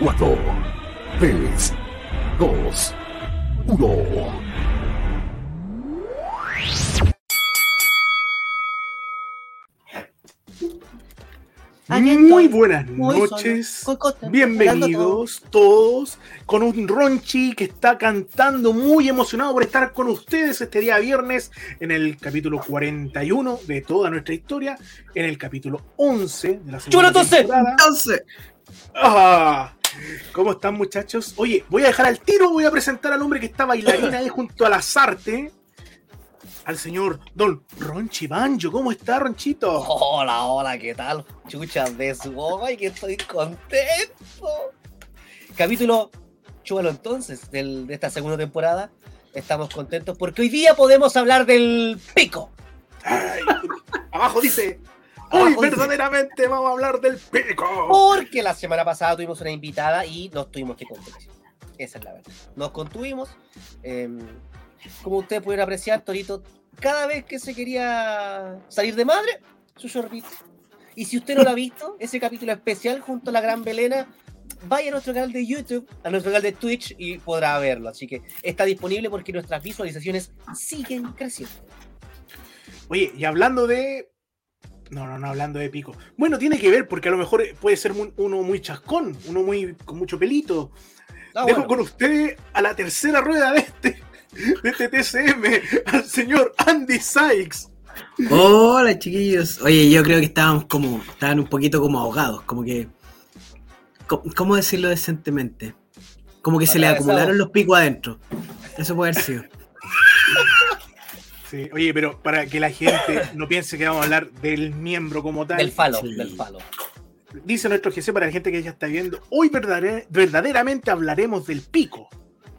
4, 3, 2, 1. Muy buenas noches, bienvenidos todos con un Ronchi que está cantando muy emocionado por estar con ustedes este día viernes en el capítulo 41 de toda nuestra historia, en el capítulo 11 de la segunda temporada. 11. Ah, ¿Cómo están muchachos? Oye, voy a dejar al tiro, voy a presentar al hombre que está bailarina ahí junto a las artes al señor Don Ronchi Banjo. ¿Cómo está, Ronchito? Hola, hola, ¿qué tal? Chuchas de su boba y que estoy contento. Capítulo chúbalo entonces de esta segunda temporada. Estamos contentos porque hoy día podemos hablar del pico. abajo dice. Hoy verdaderamente vamos a hablar del pico. Porque la semana pasada tuvimos una invitada y nos tuvimos que contener. Esa es la verdad. Nos contuvimos. Em, como ustedes pudieron apreciar, Torito, cada vez que se quería salir de madre, su sorbito. Y si usted no lo ha visto, ese capítulo especial junto a la gran Belena, vaya a nuestro canal de YouTube, a nuestro canal de Twitch y podrá verlo. Así que está disponible porque nuestras visualizaciones siguen creciendo. Oye, y hablando de. No, no, no, hablando de pico. Bueno, tiene que ver porque a lo mejor puede ser uno muy chascón, uno muy con mucho pelito. Ah, Dejo con ustedes a la tercera rueda de este de TTCM al señor Andy Sykes. Hola chiquillos. Oye, yo creo que estábamos como, estaban un poquito como ahogados, como que, ¿cómo decirlo decentemente? Como que se le acumularon los picos adentro. Eso puede haber sido. Sí, oye, pero para que la gente no piense que vamos a hablar del miembro como tal. Del falo, del falo. Dice nuestro GC para la gente que ya está viendo, hoy verdaderamente hablaremos del pico,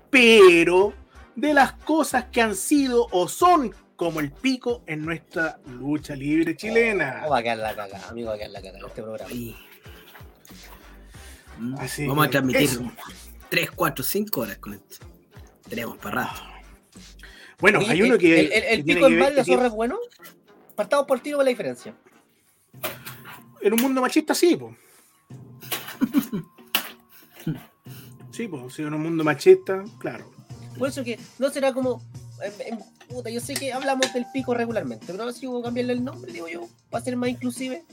pero de las cosas que han sido o son como el pico en nuestra lucha libre chilena. Oh, va a quedar la caga, amigo, va a quedar la caga en este programa. Así Vamos a transmitir 3, 4, 5 horas con esto. Tenemos para rato. Bueno, hay uno que. ¿El, pico en mal de zorra es bueno? Partamos por tiro con la diferencia. En un mundo machista, sí, pues. sí, pues, si en un mundo machista, claro. Por eso que no será como. puta, yo sé que hablamos del pico regularmente, pero ahora si hubo cambiarle el nombre, digo yo, para ser más inclusive.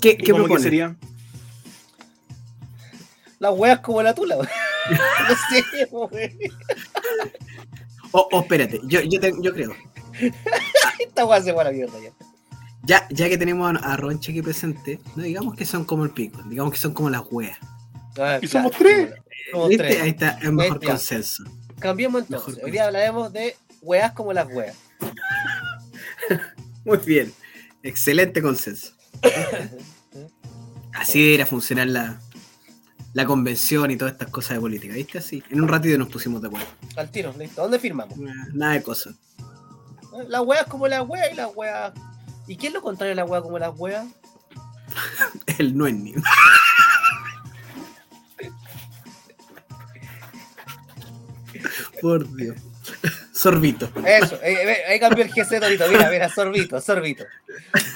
¿Qué, qué propone? sería? Las weas como la tula, no sé. Oh, oh, espérate, yo, yo, yo creo. Esta wea se fue a la mierda ya. Ya, ya que tenemos a Ronche aquí presente, no digamos que son como el pico, digamos que son como las weas. Ah, y somos tres. Ahí está el mejor consenso. Cambiemos entonces. Hoy día hablaremos de weas como las weas. Muy bien. Excelente consenso. Así debería funcionar la, la convención y todas estas cosas de política, ¿viste? Así. En un ratito nos pusimos de acuerdo. Al tiro, listo. ¿Dónde firmamos? Nada de cosas. Las weas como las weas y las weas. ¿Y qué es lo contrario de la wea como las weas? El no es ni. Por Dios. Sorbito. Eso, eh, eh, ahí cambió el GC Torito. Mira, mira, sorbito, sorbito.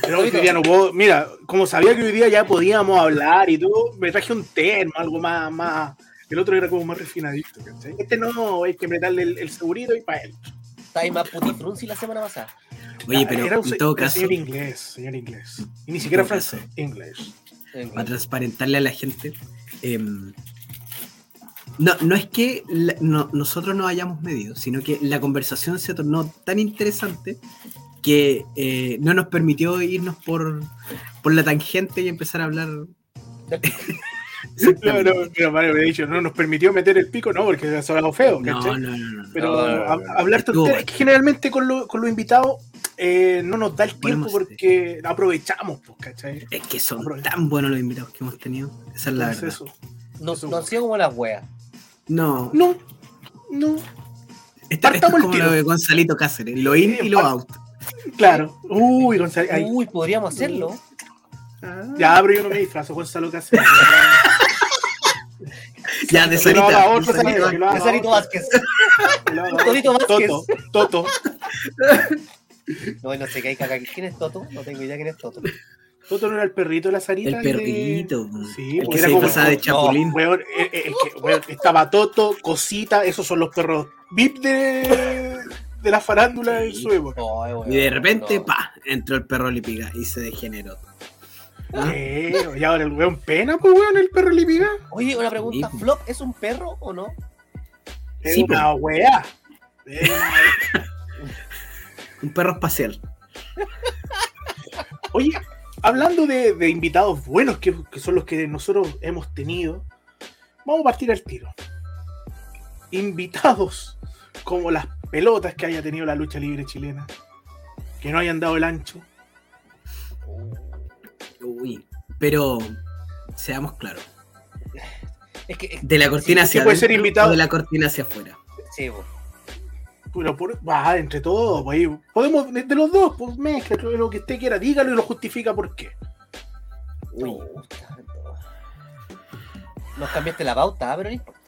Pero hoy día no puedo. Mira, como sabía que hoy día ya podíamos hablar y todo, me traje un termo, algo más. más el otro era como más refinadito. Este no, hay que meterle el, segurito y para él. Está ahí más putifrunzi la semana pasada. Oye, pero en todo caso. Señor inglés, señor inglés. Y ni siquiera francés, inglés. Para transparentarle a la gente. Eh, no, no es que nosotros no hayamos medido, sino que la conversación se tornó tan interesante que eh, no nos permitió irnos por, por la tangente y empezar a hablar. no, no, pero Mario me ha dicho, no nos permitió meter el pico, no, porque ha sonado feo, no, no, no, no, Pero hablar es que generalmente con los lo invitados eh, no nos da el tiempo porque aprovechamos, pues, ¿cachai? Es que son tan buenos los invitados que hemos tenido. Esa es la verdad. Eso. Nos, nos sido como las weas. No. No. No. Está, esto es como lo de Gonzalito Cáceres, lo in y lo out. Claro. Uy, Gonzalo. Uy, podríamos hacerlo. Ah. Ya, pero yo no me disfrazo Gonzalo Cáceres. ya, de Sarita. De Sarito Vázquez. Torito Vázquez. Toto. Toto. No, no sé qué hay acá. ¿Quién es Toto? No tengo idea quién es Toto. Toto no era el perrito de la Sarita. El perrito. Sí, el que era se como pasaba de chapulín. weón, eh, eh, el que- weón, estaba Toto, Cosita, esos son los perros VIP de, de la farándula en Sí. su época. Ay, weón, Y de repente, no. pa, entró el perro Lipiga y se degeneró. ¿Ah? Eh, y ahora el weón pena, pues weón, el perro lipiga. Oye, una pregunta, Sí. ¿Flop es un perro o no? Es Sí, una weá. Es una- Un perro espacial. Oye, hablando de, de invitados buenos que, que son los que nosotros hemos tenido, vamos a partir al tiro. Invitados como las pelotas que haya tenido la lucha libre chilena, que no hayan dado el ancho. Uy. Pero, seamos claros. Es que, De la cortina sí, hacia puede ser invitado. o de la cortina hacia afuera. sí, po. Pero por, va, entre todos, pues, podemos, de, los dos, pues mezcla lo, lo que usted quiera, dígalo y lo justifica por qué. No. Nos cambiaste la pauta, ah, pero no importa.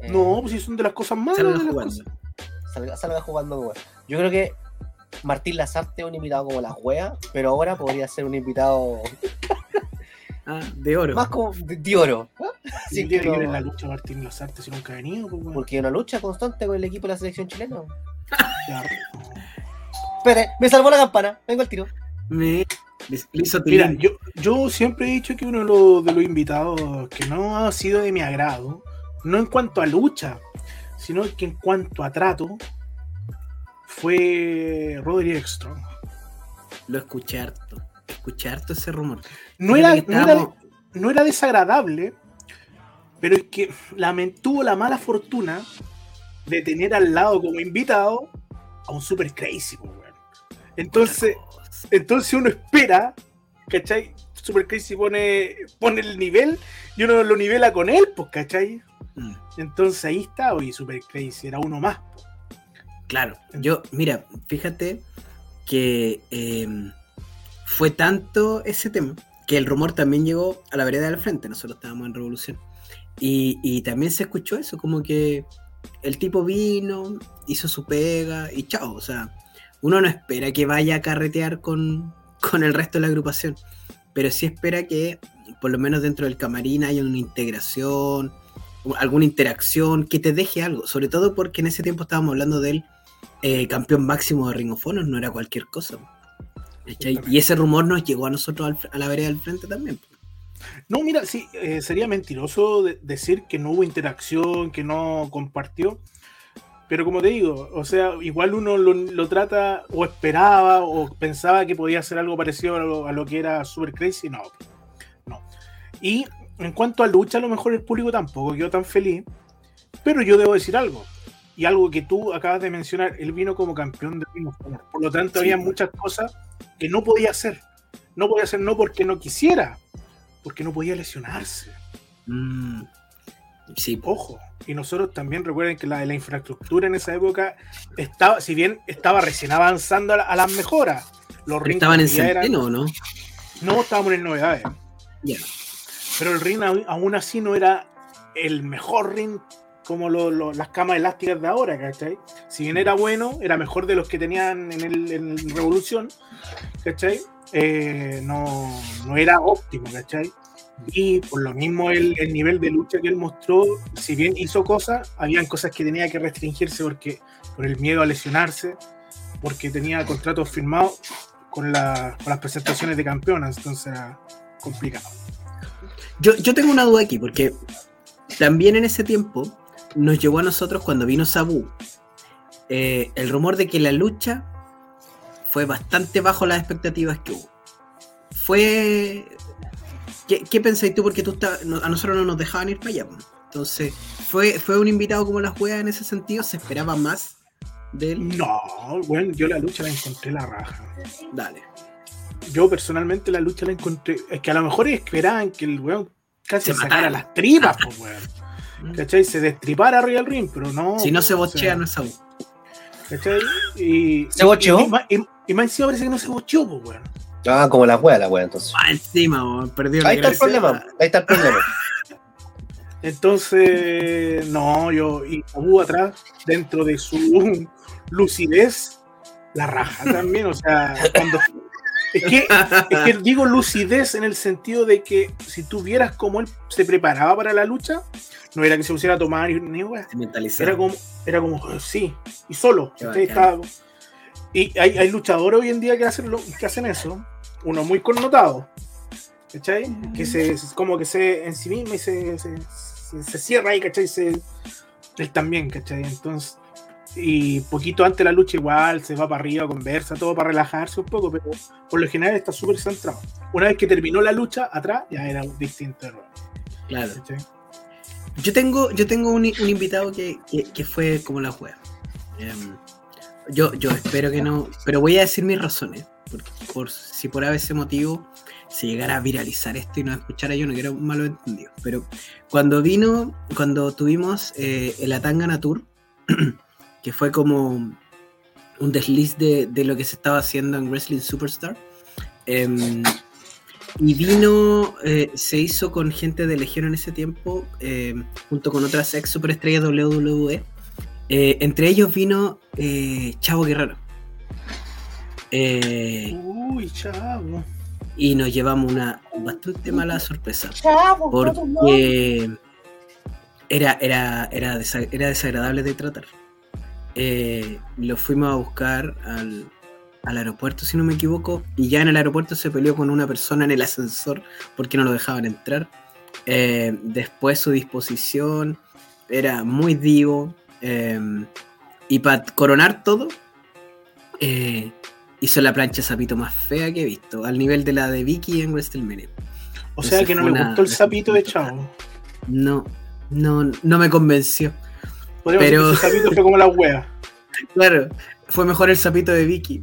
Eh, No, pues si son de las cosas malas. Salga de las jugando. cosas. salga, salga jugando weón. Yo creo que Martín Lazarte es un invitado como la wea, pero ahora podría ser un invitado Ah, de oro. más como de, de oro. Si Sí, tiene que en la lucha Martín Lazarte si nunca ha venido, pues bueno. Porque hay una lucha constante con el equipo de la selección chilena. Espere, me salvó la campana, vengo al tiro. Me Mira, yo, yo siempre he dicho que uno de los, de los invitados que no ha sido de mi agrado, no en cuanto a lucha, sino que en cuanto a trato, fue Roderick Strong. Lo escuché harto. Escuché harto ese rumor. No era, no, no era desagradable, pero es que lament- tuvo la mala fortuna de tener al lado como invitado a un super crazy, weón. Entonces, entonces uno espera, ¿cachai? Super Crazy pone, pone el nivel y uno lo nivela con él, pues, ¿cachai? Mm, Entonces ahí está, oye, Super Crazy, era uno más. Claro, yo, mira, fíjate que eh, fue tanto ese tema que el rumor también llegó a la vereda del frente. Nosotros estábamos en Revolución. Y, y también se escuchó eso, como que el tipo vino, hizo su pega y chao. O sea, uno no espera que vaya a carretear con, con el resto de la agrupación, pero sí espera que por lo menos dentro del camarín haya una integración, alguna interacción que te deje algo. Sobre todo porque en ese tiempo estábamos hablando del eh, campeón máximo de Ring of Honor, no era cualquier cosa. Y ese rumor nos llegó a nosotros al a la vereda del frente también. No, mira, sí, eh, sería mentiroso de- decir que no hubo interacción, que no compartió. Pero como te digo, o sea, igual uno lo, lo trata o esperaba o pensaba que podía hacer algo parecido a lo, a lo que era Super Crazy. No, no. Y en cuanto a lucha, a lo mejor el público tampoco quedó tan feliz. Pero yo debo decir algo. Y algo que tú acabas de mencionar, él vino como campeón de Ring. Por lo tanto, Sí, había muchas cosas que no podía hacer. No podía hacer no porque no quisiera, porque no podía lesionarse. Mm, sí. Ojo. Y nosotros también recuerden que la, la infraestructura en esa época estaba, si bien estaba recién avanzando a, la- a las mejoras, los Pero estaban en centeno, ¿o ¿no? No estábamos en novedades. Ya. Pero el ring aún así no era el mejor ring como lo- lo- las camas elásticas de ahora, ¿cachai? Si bien era bueno, era mejor de los que tenían en, el, en Revolución, ¿cachai? Eh, no, no era óptimo, ¿cachai? Y por lo mismo el, el nivel de lucha que él mostró, si bien hizo cosas, habían cosas que tenía que restringirse porque por el miedo a lesionarse, porque tenía contratos firmados con, la- con las presentaciones de campeonas, entonces era complicado. Yo, yo tengo una duda aquí, porque también en ese tiempo nos llegó a nosotros cuando vino Sabu eh, el rumor de que la lucha fue bastante bajo las expectativas que hubo. Fue. ¿Qué, qué pensáis tú? Porque tú a nosotros no nos dejaban ir para allá. Entonces, ¿fue, ¿fue un invitado como la juega en ese sentido? ¿Se esperaba más de él? No, bueno, yo la lucha la encontré la raja. Dale. Yo personalmente la lucha la encontré. Es que a lo mejor esperaban que el weón casi Se sacara matara. las tripas, pues weón. ¿Cachai? Se destripara arriba del ring, pero no. Si no se o bochea, sea, no es Sabu. ¿Cachai? Y, ¿Se bocheó? Y, y, más- y- y más encima parece que no se bocheó, pues weón. Ah, como la wea, la wea, entonces. Ah, encima, weón, perdió la Ahí está el problema, ahí está el problema. Entonces, no, yo. Y Sabu atrás, dentro de su lucidez, la raja también. O sea, cuando, Es que, digo lucidez en el sentido de que si tú vieras cómo él se preparaba para la lucha, no era que se pusiera a tomar ni, ni Era como, era como, sí, y solo. y hay, hay, luchadores hoy en día que hacen, lo, que hacen eso. Uno muy connotado. ¿Cachai? Que se, como que se en sí mismo y se, se, se, cierra ahí, ¿cachai? Se, él también, ¿cachai? Entonces, y poquito antes de la lucha igual se va para arriba, conversa, todo para relajarse un poco, pero por lo general está súper centrado. Una vez que terminó la lucha, atrás ya era distinto. Claro. Yo tengo, yo tengo un, invitado que, fue como la juega. Em, yo, yo espero que no, pero voy a decir mis razones, porque por, si por ese motivo se llegara a viralizar esto y no escuchara yo, no quiero malo entendido. Pero cuando vino, cuando tuvimos eh, el Atangana Tour, que fue como un desliz de, lo que se estaba haciendo en Wrestling Superstar. Em, y vino, eh, se hizo con gente de Legión en ese tiempo, em, junto con otras ex superestrellas WWE. Eh, entre ellos vino eh, Chavo Guerrero. Uy, Chavo. Y nos llevamos una bastante mala sorpresa. Chavo, porque era, era, era, era desagradable de tratar. Eh, lo fuimos a buscar al, aeropuerto, si no me equivoco, y ya en el aeropuerto se peleó con una persona en el ascensor porque no lo dejaban entrar. Eh, después su disposición era muy divo. Eh, y para coronar todo, hizo la plancha sapito más fea que he visto, al nivel de la de Vicky en WrestleMania. O sea que no le gustó el sapito de Chavo. No, no, no me convenció. Podríamos pero... decir que sapito fue como la wea. Claro, fue mejor el sapito de Vicky.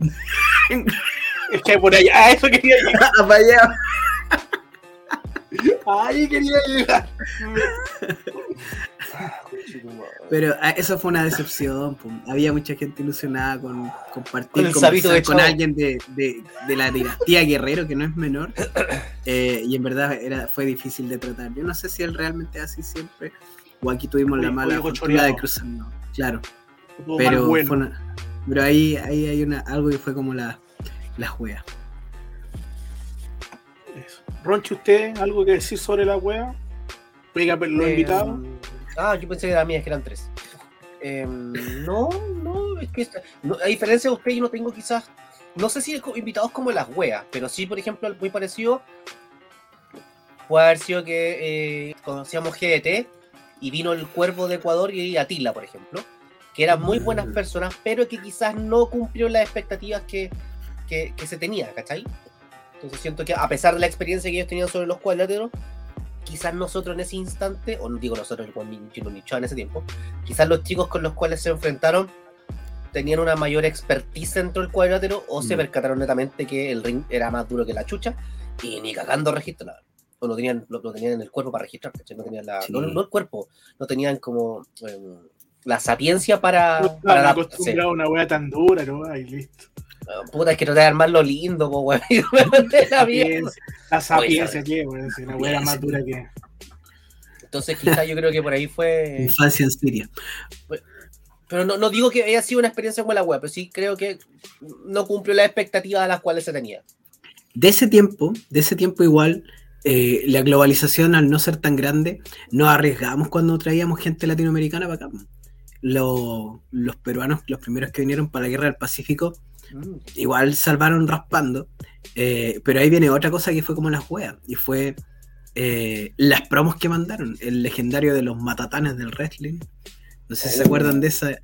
es que por allá, a eso quería llegar. para allá. Ahí quería llegar. Pero ah, eso fue una decepción. Había mucha gente ilusionada con compartir con, con alguien de, de, de, la dinastía Guerrero, que no es menor. Eh, y en verdad era, fue difícil de tratar. Yo no sé si él realmente es así siempre. O aquí tuvimos la mala oportunidad de cruzar, claro. Pero, pero ahí, ahí hay una, algo que fue como la, la juega. Ronchi, ¿usted algo que decir sobre la wea? Venga, los eh, invitados. Ah, yo pensé que era mía, que eran tres. Em, no, no, es que a diferencia de usted, yo no tengo quizás, no sé si invitados como las weas, pero sí, por ejemplo, muy parecido, puede haber sido que eh, conocíamos GDT y vino el Cuervo de Ecuador y Atila, por ejemplo, que eran muy buenas mm. personas, pero que quizás no cumplieron las expectativas que, que, se tenía, ¿cachai? Entonces siento que a pesar de la experiencia que ellos tenían sobre los cuadriláteros, quizás nosotros en ese instante, o no digo nosotros, el Nicho en ese tiempo, quizás los chicos con los cuales se enfrentaron tenían una mayor expertise dentro del cuadrilátero o se mm. percataron netamente que el ring era más duro que la chucha y ni cagando registraron o lo tenían, lo, tenían en el cuerpo para registrar, No tenían la, no, el cuerpo, no tenían como em, la sapiencia para. No, para acostumbrado a una wea tan dura, ¿no? Ahí listo. Ah, puta, es que no te más lo lindo, po, weón. la, la sapiencia, ¿qué, weón? Una wea más dura que. Entonces, quizás yo creo que por ahí fue. Infancia en Siria. Pero no, no, digo que haya sido una experiencia como la web, pero sí creo que no cumplió las expectativas a las cuales se tenía. De ese tiempo, de ese tiempo igual, eh, la globalización al no ser tan grande, nos arriesgamos cuando traíamos gente latinoamericana para acá. Los, peruanos, los primeros que vinieron para la guerra del Pacífico, mm. igual salvaron raspando. Eh, pero ahí viene otra cosa que fue como las weas, y fue eh, las promos que mandaron, el legendario de los matatanes del wrestling. No sé si se acuerdan de esa.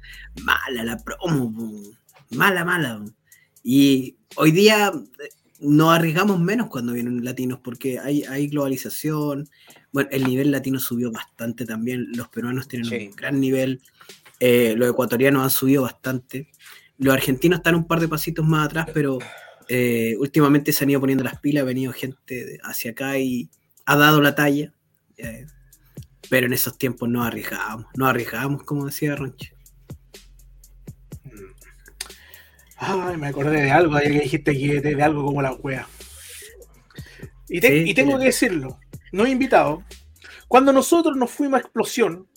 Mala la promo, mala, mala. Y hoy día nos arriesgamos menos cuando vienen latinos porque hay, hay globalización. Bueno, el nivel latino subió bastante también. Los peruanos tienen un gran nivel. Eh, los ecuatorianos han subido bastante. Los argentinos están un par de pasitos más atrás, pero eh, últimamente se han ido poniendo las pilas. Ha venido gente hacia acá y ha dado la talla. Eh, pero en esos tiempos no arriesgábamos. No arriesgábamos, como decía Ronche. Ay, me acordé de algo, que dijiste que de, algo como la wea. Y, tengo que decirlo, no he invitado. Cuando nosotros nos fuimos a Explosión,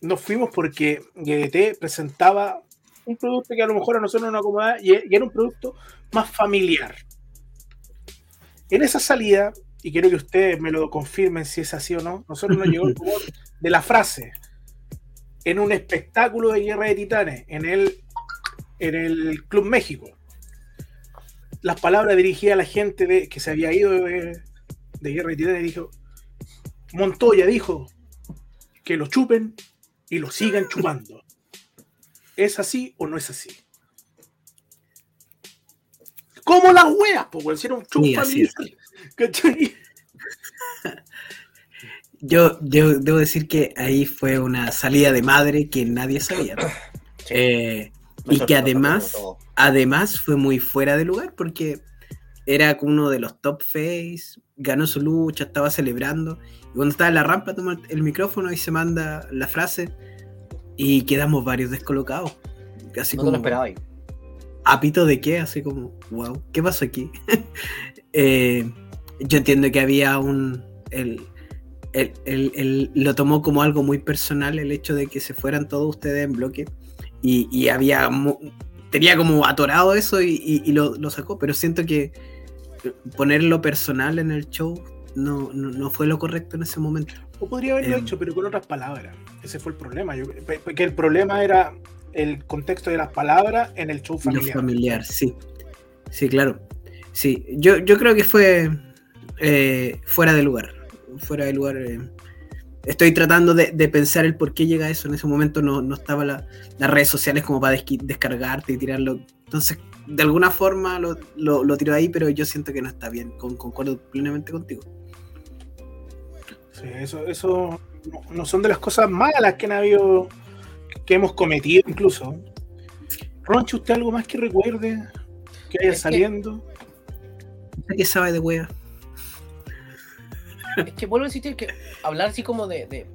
nos fuimos porque GDT presentaba un producto que a lo mejor a nosotros no nos acomodaba y, era un producto más familiar. En esa salida, y quiero que ustedes me lo confirmen si es así o no, nosotros nos llegó el de la frase en un espectáculo de Guerra de Titanes en el, en el Club México. Las palabras dirigidas a la gente de, que se había ido de, de Guerra de Titanes dijo, Montoya dijo que lo chupen y lo sigan chupando. ¿Es así o no es así? Como las weas, pues, si era un chup Yo, yo debo decir que ahí fue una salida de madre que nadie sabía. Eh, y que además, además fue muy fuera de lugar porque era uno de los top face, ganó su lucha, estaba celebrando. Y cuando estaba en la rampa, toma el micrófono y se manda la frase. Y quedamos varios descolocados. Así no como, lo esperaba ahí. ¿Apito de qué? Así como, wow, ¿qué pasó aquí? Eh, yo entiendo que había un. El, él, lo tomó como algo muy personal el hecho de que se fueran todos ustedes en bloque y, había tenía como atorado eso y, lo, sacó, pero siento que ponerlo personal en el show no, no, fue lo correcto en ese momento. O podría haberlo em. hecho, pero con otras palabras. Ese fue el problema. Yo, que el problema era el contexto de las palabras en el show familiar. familiar, sí. Sí, claro. Sí, yo, yo creo que fue eh, fuera de lugar fuera de lugar. Eh, estoy tratando de, pensar el por qué llega eso. En ese momento no, no estaban las redes sociales como para descargarte y tirarlo. Entonces, de alguna forma lo, lo, tiro ahí, pero yo siento que no está bien. Con, concuerdo plenamente contigo. Sí, eso, eso no, son de las cosas malas que han habido, que hemos cometido incluso. Roncho, ¿usted algo más que recuerde que vaya saliendo? ¿Qué sabe de wea? Es que vuelvo a insistir que hablar así como de, de,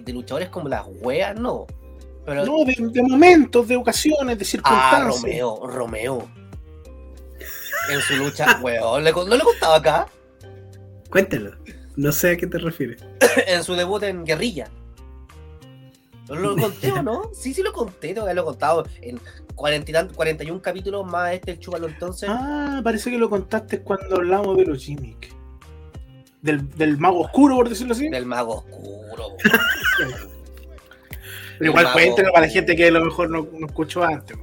de, luchadores como las weas, no. Pero... No, de, momentos, de ocasiones, de circunstancias. Ah, Romeo, Romeo. En su lucha, weón, ¿no le contaba acá? Cuéntelo. No sé a qué te refieres. en su debut en Guerrilla. ¿Lo conté o no? Sí, sí lo conté, lo he contado en 40, 41 capítulos más este el Chúbalo entonces. Ah, parece que lo contaste cuando hablamos de los gimmicks del, mago oscuro, por decirlo así. Del mago oscuro. Pero igual cuéntenlo para la gente que a lo mejor no, escuchó antes.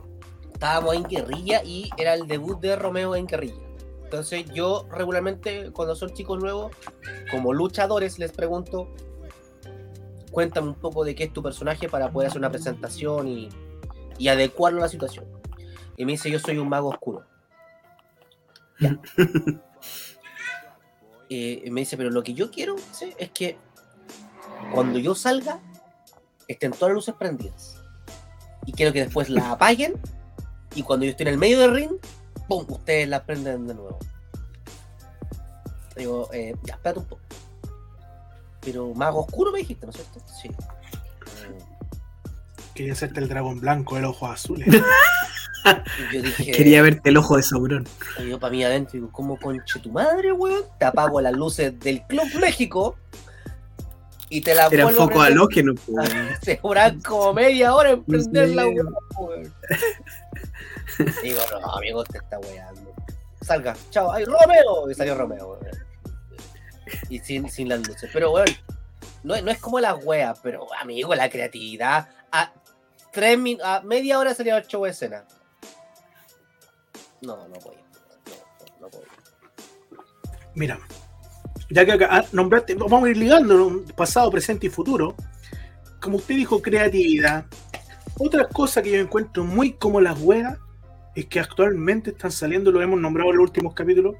Estábamos en guerrilla y era el debut de Romeo en guerrilla. Entonces yo regularmente cuando son chicos nuevos, como luchadores, les pregunto, cuéntame un poco de qué es tu personaje para poder hacer una presentación y, y adecuarlo a la situación. Y me dice, yo soy un mago oscuro. Ya. Eh, me dice, pero lo que yo quiero es que cuando yo salga estén todas las luces prendidas. Y quiero que después la apaguen y cuando yo esté en el medio del ring, ¡pum! Ustedes la prenden de nuevo. Digo, eh, ya, espérate un poco. Pero mago oscuro me dijiste, ¿no es cierto? Sí. Quería hacerte el dragón blanco, el ojo azul. Quería verte el ojo de Sauron. Yo para mí adentro digo, ¿cómo conche tu madre, weón? Te apago las luces del Club México y te la Era foco halógeno, Se demoran como media hora en prenderla, weón. Digo, no, amigo, te está weando. Salga, chao, ay, Romeo. Y salió Romeo, weón. Y sin, sin las luces. Pero, weón, no, no es como las weas, pero, amigo, la creatividad. A, tres a media hora salía el show de escena. No, no voy. No, no, voy. Mira, ya que acá nombraste, vamos a ir ligando pasado, presente y futuro. Como usted dijo, creatividad. Otra cosa que yo encuentro muy como las huevas es que actualmente están saliendo, lo hemos nombrado en los últimos capítulos,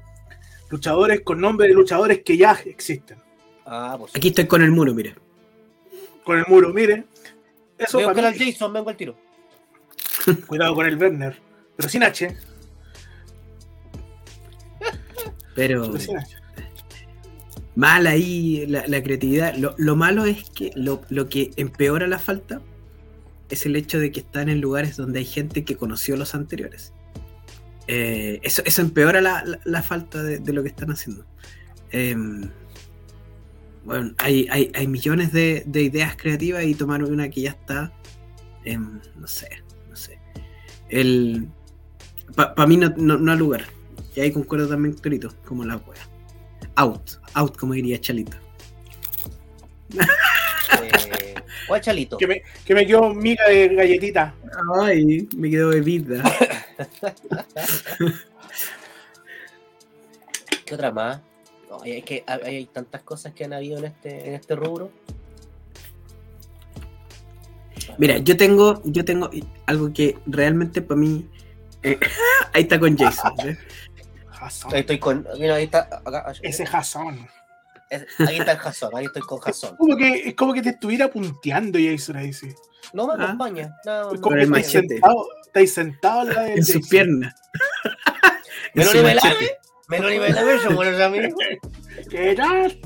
luchadores con nombre de luchadores que ya existen. Ah, pues Aquí estoy con el muro, mire. Con el muro, mire. Eso vengo con el Jason, vengo al tiro. Cuidado con el Werner, pero sin H. Pero. Mal ahí la, creatividad. Lo, malo es que lo, que empeora la falta es el hecho de que están en lugares donde hay gente que conoció los anteriores. Eh, eso, eso, empeora la, falta de, lo que están haciendo. Em, bueno, hay, hay, millones de, ideas creativas y tomar una que ya está. no sé, no sé. Para mí no, no, no, hay lugar Y ahí concuerdo también, Torito, como la wea. Out, out, como diría Chalito. Eh, ¿Cuál Chalito? Que me, que me quedó miga de galletita. Ay, me quedó bebida. ¿Qué otra más? No, es que hay, hay tantas cosas que han habido en este, en este rubro. Mira, yo tengo, yo tengo algo que realmente para mí. eh, ahí está con Jason. ¿ves? Jason. Ahí estoy con. Mira, ahí está. Acá, Ese Jason. es- ahí está el Jason, ahí estoy con Jason. Como que, es como que te estuviera punteando Jason ahí, sí. No me Ah. acompaña. Con el que estáis sentado, estáis sentado al lado de En sus piernas. En ¿Me lo su nivelame? ¿Me lo nivelame? Yo, buenos amigos. ¿Qué tal?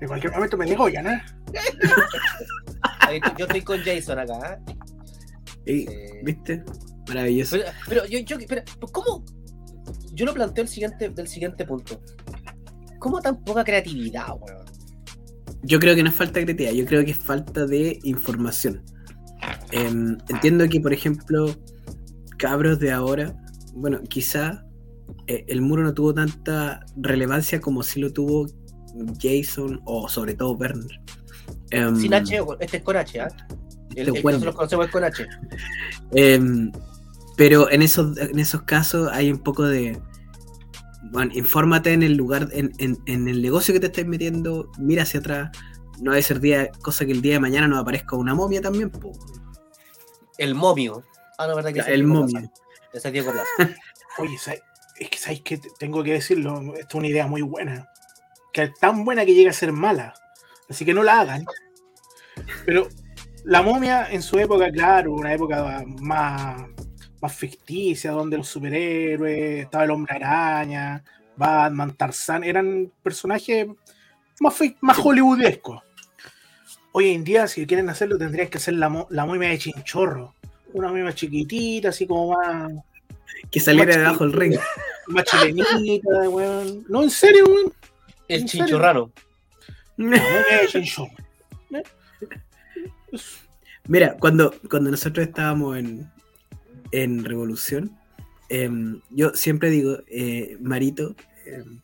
En cualquier momento me digo, ya, ¿no? Yo estoy con Jason acá. ¿eh? Ey, Eh, ¿Viste? Maravilloso. Pero, pero yo, yo, espera, ¿cómo? Yo lo planteo el siguiente, del siguiente punto. ¿Cómo tan poca creatividad, weón? Yo creo que no es falta de creatividad, yo creo que es falta de información. Em, entiendo que, por ejemplo, cabros de ahora, bueno, quizá eh, el muro no tuvo tanta relevancia como si lo tuvo Jason o sobre todo Werner. Em, Sin H, este es con H, ¿ah? El, este el que Werner. nosotros conocemos es con H. Em, pero en esos, en esos casos hay un poco de. Bueno, infórmate en el lugar, en, en- en el negocio que te estás metiendo, mira hacia atrás. No debe ser día, cosa que el día de mañana nos aparezca una momia también, po. El momio. Ah, no, verdad que es el Diego momio. Plaza. Ese es Diego Plaza. Oye, ¿sabes? es que sabéis que tengo que decirlo, esta es una idea muy buena. Que es tan buena que llega a ser mala. Así que no la hagan. Pero la momia en su época, claro, una época más, más ficticia, donde los superhéroes, estaba el hombre araña, Batman, Tarzán, eran personajes más, fi- más hollywoodescos. Hoy en día, si quieren hacerlo, tendrían que hacer la, la momia de chinchorro. Una momia chiquitita, así como más, Que saliera debajo del ring. más chilenita, weón. No, en serio, weón. El momia de chinchorro. Mira, cuando, cuando nosotros estábamos en, en Revolución, em, yo siempre digo, eh, Marito, em,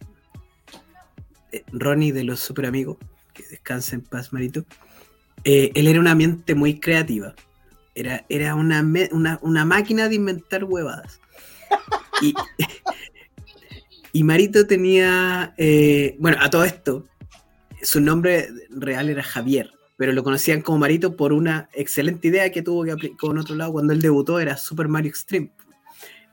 eh, Ronnie de los Super Amigos, que descanse en paz, Marito, eh, él era una mente muy creativa. Era, era una, una, máquina de inventar huevadas. Y, y Marito tenía, bueno, a todo esto, su nombre real era Javier, pero lo conocían como Marito por una excelente idea que tuvo que aplicar en otro lado cuando él debutó, era Super Mario Extreme.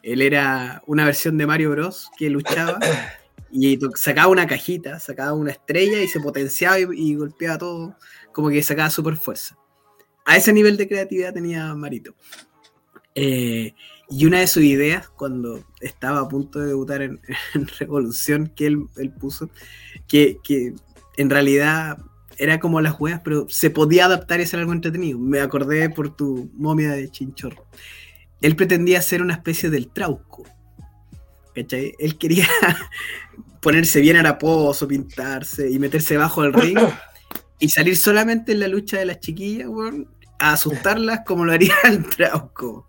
Él era una versión de Mario Bros. que luchaba y sacaba una cajita, sacaba una estrella y se potenciaba y, y golpeaba todo, como que sacaba super fuerza. A ese nivel de creatividad tenía Marito. Eh, y una de sus ideas, cuando estaba a punto de debutar en, en Revolución, que él, él puso, que, que en realidad era como las weas, pero se podía adaptar y hacer algo entretenido. Me acordé por tu momia de chinchorro. Él pretendía ser una especie del trauco. ¿Cachai? Él quería ponerse bien haraposo, pintarse y meterse bajo el ring y salir solamente en la lucha de las chiquillas, weón, a asustarlas como lo haría el trauco.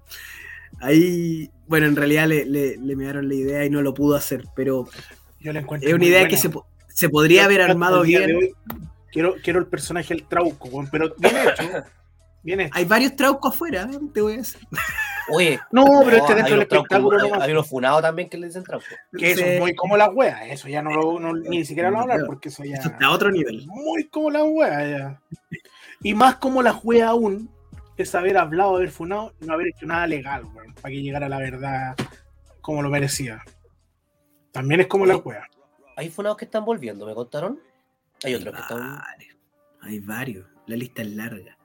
Ahí, bueno, en realidad le, le, le me dieron la idea y no lo pudo hacer, pero Yo la encuentro. es una idea buena. que se, se podría haber Yo armado bien. Quiero, quiero el personaje del Trauco, weón, pero bien hecho. Bien hecho. Hay varios traucos afuera, ¿eh? te voy a decir. Oye. No, pero este dentro del espectáculo hay- nomás. Hay unos funados también que le dicen trauco. Que eso Sí. es muy como las weas. Eso ya no lo, no- ni siquiera lo hablar porque eso ya. Está a otro nivel. Muy como las weas ya. Y más como las weas aún es haber hablado, haber funado y no haber hecho nada legal, weón, para que llegara la verdad como lo merecía. También es como las weas. Hay funados que están volviendo, ¿me contaron? Hay otros que están. varios. Hay varios. La lista es larga.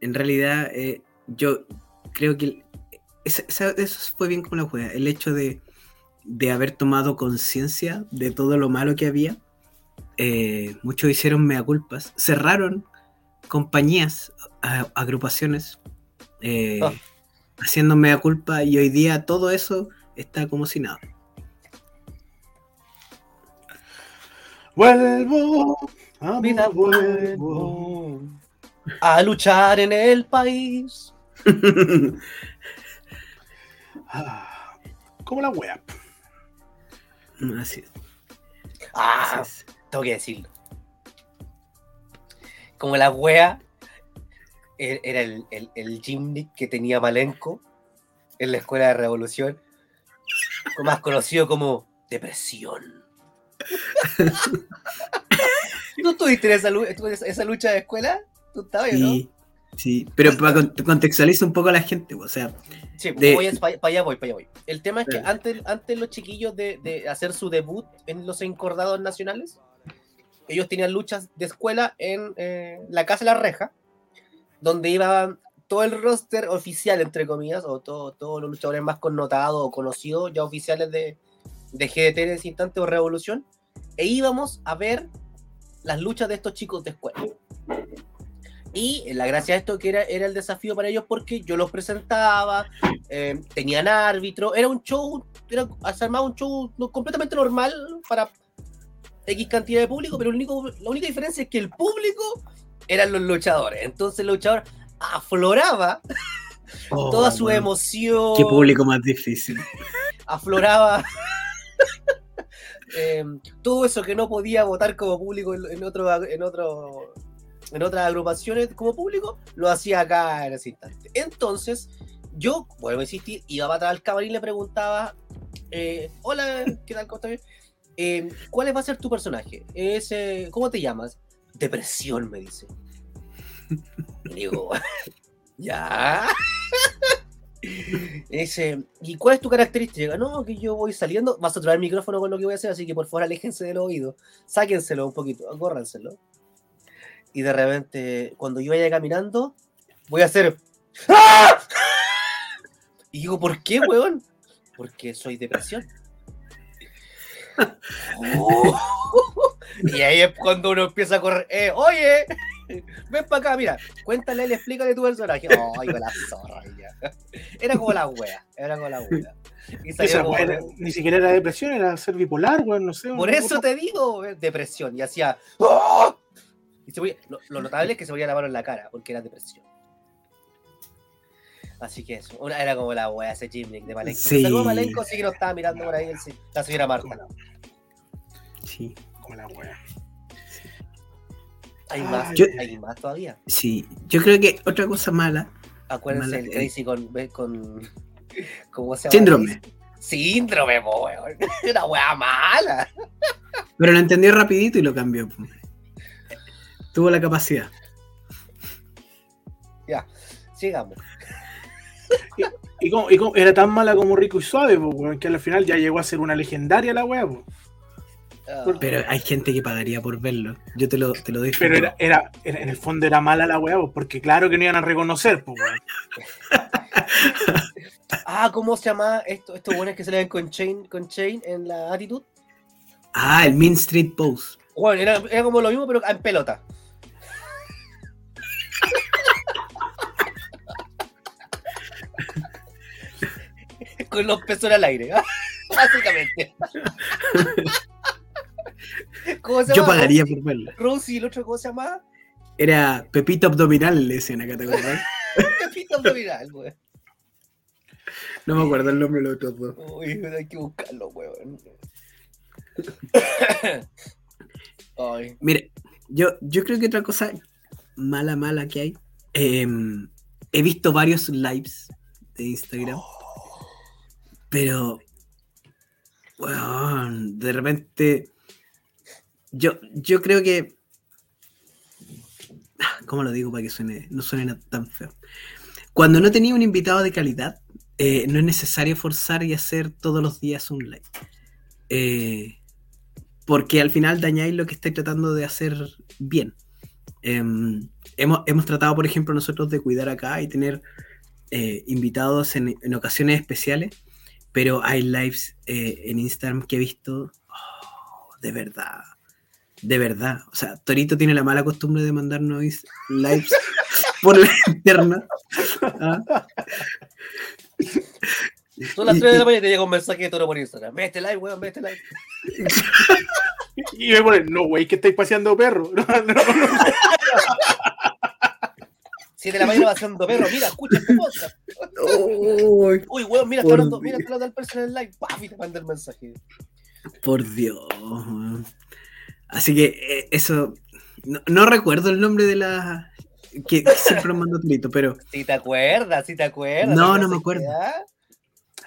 En realidad, eh, yo creo que el- esa- esa- eso fue bien como la juega. El hecho de, de haber tomado conciencia de todo lo malo que había. eh, muchos hicieron mea culpas. Cerraron compañías, a- agrupaciones, eh, Ah. haciendo mea culpa y hoy día todo eso está como si nada. Vuelvo, amor, Vida vuelvo. a luchar en el país. Ah, como la wea. Así es. Ah, tengo que decirlo. Como la wea e-, era el, el, que tenía Malenko en la escuela de revolución, más conocido como depresión. ¿Tú tuviste esa, esa lucha de escuela? ¿Tú estabas, sí, no? Sí, pero para contextualizar un poco a la gente, o sea. Sí, para allá voy, para allá voy. El tema es que antes, antes los chiquillos de, de, hacer su debut en los encordados nacionales, ellos tenían luchas de escuela en eh, la Casa de la Reja, donde iban todo el roster oficial, entre comillas, o todos los luchadores más connotados o conocidos, ya oficiales de, de GDT en ese instante o Revolución, e íbamos a ver las luchas de estos chicos de escuela. Y la gracia de esto que era, era el desafío para ellos porque yo los presentaba, eh, tenían árbitro, era un show, era, se armaba un show completamente normal para X cantidad de público, pero único, la única diferencia es que el público eran los luchadores. Entonces el luchador afloraba oh, toda su emoción. Qué público más difícil. Afloraba eh, todo eso que no podía votar como público en, otro, en, otro, en otras agrupaciones como público, lo hacía acá en ese instante. Entonces, yo, vuelvo a insistir, iba a matar al camarín y le preguntaba, eh, hola, ¿qué tal? ¿Cómo estás? Eh, ¿Cuál va a ser tu personaje? ¿Cómo te llamas? Depresión, me dice. digo, ya. Ese, ¿y cuál es tu característica? No, que yo voy saliendo, vas a traer el micrófono con lo que voy a hacer, así que por favor aléjense del oído, sáquenselo un poquito, agórranselo. Y de repente, cuando yo vaya caminando, voy a hacer. ¡Ah! Y digo, ¿por qué, weón? Porque soy depresión. Y ahí es cuando uno empieza a correr. Eh, oye, ven para acá, mira, cuéntale y explícale tu personaje. Ay, con la zorra. Era como la wea, era como la wea. ni siquiera era depresión, era ser bipolar, weón, no sé. Por eso te digo, eh, depresión. Y hacía. ¡Oh! Y se lo, notable es que se ponía la mano en la cara, porque era depresión. Así que eso, una, era como la wea ese gimmick de Malenko. Sí. Saludos Malenko, sí que lo estaba mirando por ahí la señora Marta. Sí. Como la wea. Hay, más, hay más todavía. Sí, yo creo que otra cosa mala. Acuérdense del Crazy con, con. ¿Cómo se llama? Síndrome. Síndrome, weón. Una wea mala. Pero lo entendió rapidito y lo cambió. Tuvo la capacidad. Ya, sigamos. Y, era tan mala como rico y suave, que al final ya llegó a ser una legendaria la wea. Ah. Pero hay gente que pagaría por verlo. Yo te lo, te lo Pero era, era, en el fondo era mala la wea, porque claro que no iban a reconocer. ah, ¿cómo se llama esto? Estos buenos que se le ven con Chain, con Chain en la actitud. Ah, el Main Street Pose. Bueno, era, era como lo mismo, pero en pelota. con los pesos al aire, básicamente. ¿Cómo se Yo pagaría por verlo. Rosy, ¿el otro cómo se llama? Era Pepito Abdominal la escena que te Pepito Abdominal, güey. No me acuerdo el nombre de los otros dos. Uy, hay que buscarlo, weón. Mire, yo, yo creo que otra cosa mala, mala que hay. Em, he visto varios lives de Instagram. Pero, bueno, de repente, yo, yo creo que, ¿cómo lo digo para que suene, no suene tan feo? Cuando no tenía un invitado de calidad, eh, no es necesario forzar y hacer todos los días un live. Eh, porque al final dañáis lo que estáis tratando de hacer bien. Em, hemos, hemos, tratado, por ejemplo, nosotros de cuidar acá y tener eh, invitados en, en, ocasiones especiales pero hay lives en Instagram que he visto, oh, de verdad, de verdad. O sea, Torito tiene la mala costumbre de mandarnos lives por la interna. ¿ah? Son las 3 de la mañana y te llega un mensaje de Toro por Instagram. Ve este live, weón, ve este live. y me ponen, no, wey, que estáis paseando perro. No, no, no. 7 de la mañana va haciendo perro, mira, escucha este podcast. Uy, weón, mira, está hablando, mira, está hablando del personal live, ¡paf! Y te manda el mensaje. Por Dios. Así que eh, eso. No, recuerdo el nombre de la. Que, siempre lo mandó Torito, pero. Si te acuerdas, si te acuerdas. No, no me acuerdo.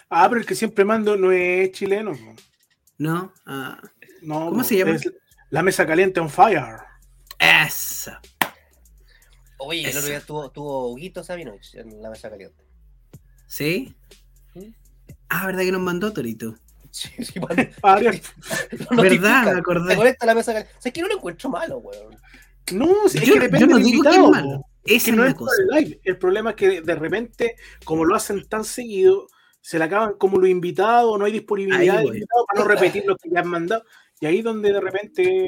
Ah, pero el que siempre mando no es chileno. No. Ah. no ¿Cómo se llama? la mesa caliente on fire. Esa. Oye, el otro día tuvo, tuvo Huguito Sabinovich en la mesa caliente. ¿Sí? ¿Sí? Ah, ¿verdad que nos mandó Torito? Sí, sí, ¿Verdad? Me acordé. La mesa. O sea, es que no lo encuentro malo, weón. No, es yo, que depende yo no digo que es malo. Es que no es cosa. el live. El problema es que de repente, como lo hacen tan seguido, se le acaban como los invitados, no hay disponibilidad de para no repetir lo que ya han mandado. Y ahí donde de repente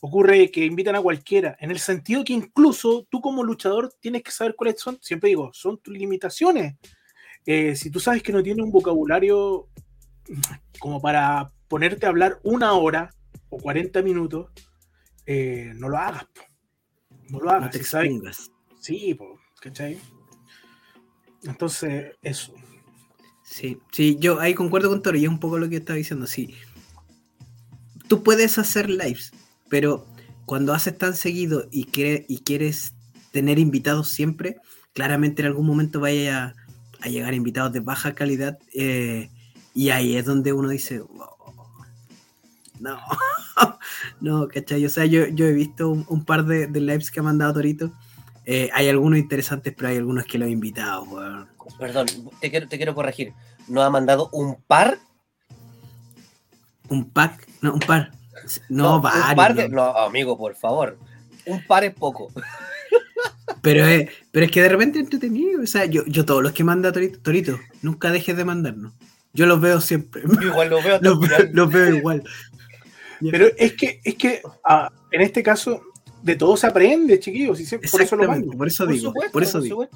ocurre que invitan a cualquiera, en el sentido que incluso tú como luchador tienes que saber cuáles son, siempre digo, son tus limitaciones. Eh, si tú sabes que no tienes un vocabulario como para ponerte a hablar una hora o 40 minutos, eh, no lo hagas. No lo hagas. No te expongas. Sí, ¿cachai? Entonces, eso. Sí, sí, yo ahí concuerdo con Toro y es un poco lo que estaba diciendo. Sí, tú puedes hacer lives, pero cuando haces tan seguido y, y quieres tener invitados siempre, claramente en algún momento vaya a, llegar invitados de baja calidad eh, y ahí es donde uno dice, no, no, ¿cachai? O sea, yo, he visto un, par de, lives que ha mandado Torito. Eh, hay algunos interesantes, pero hay algunos que lo he invitado, Perdón, te quiero, te quiero corregir. ¿No ha mandado un par? ¿Un pack? No, un par. No, varios. no, amigo, por favor. Un par es poco. Pero es, pero es que de repente entretenido. O sea, yo, yo todos los que manda Torito, Torito, nunca dejes de mandarnos. Yo los veo siempre. Igual los veo los, veo igual. Pero es que, es que ah, en este caso, de todo se aprende, chiquillos. por eso lo mando. Por eso digo. por, eso digo.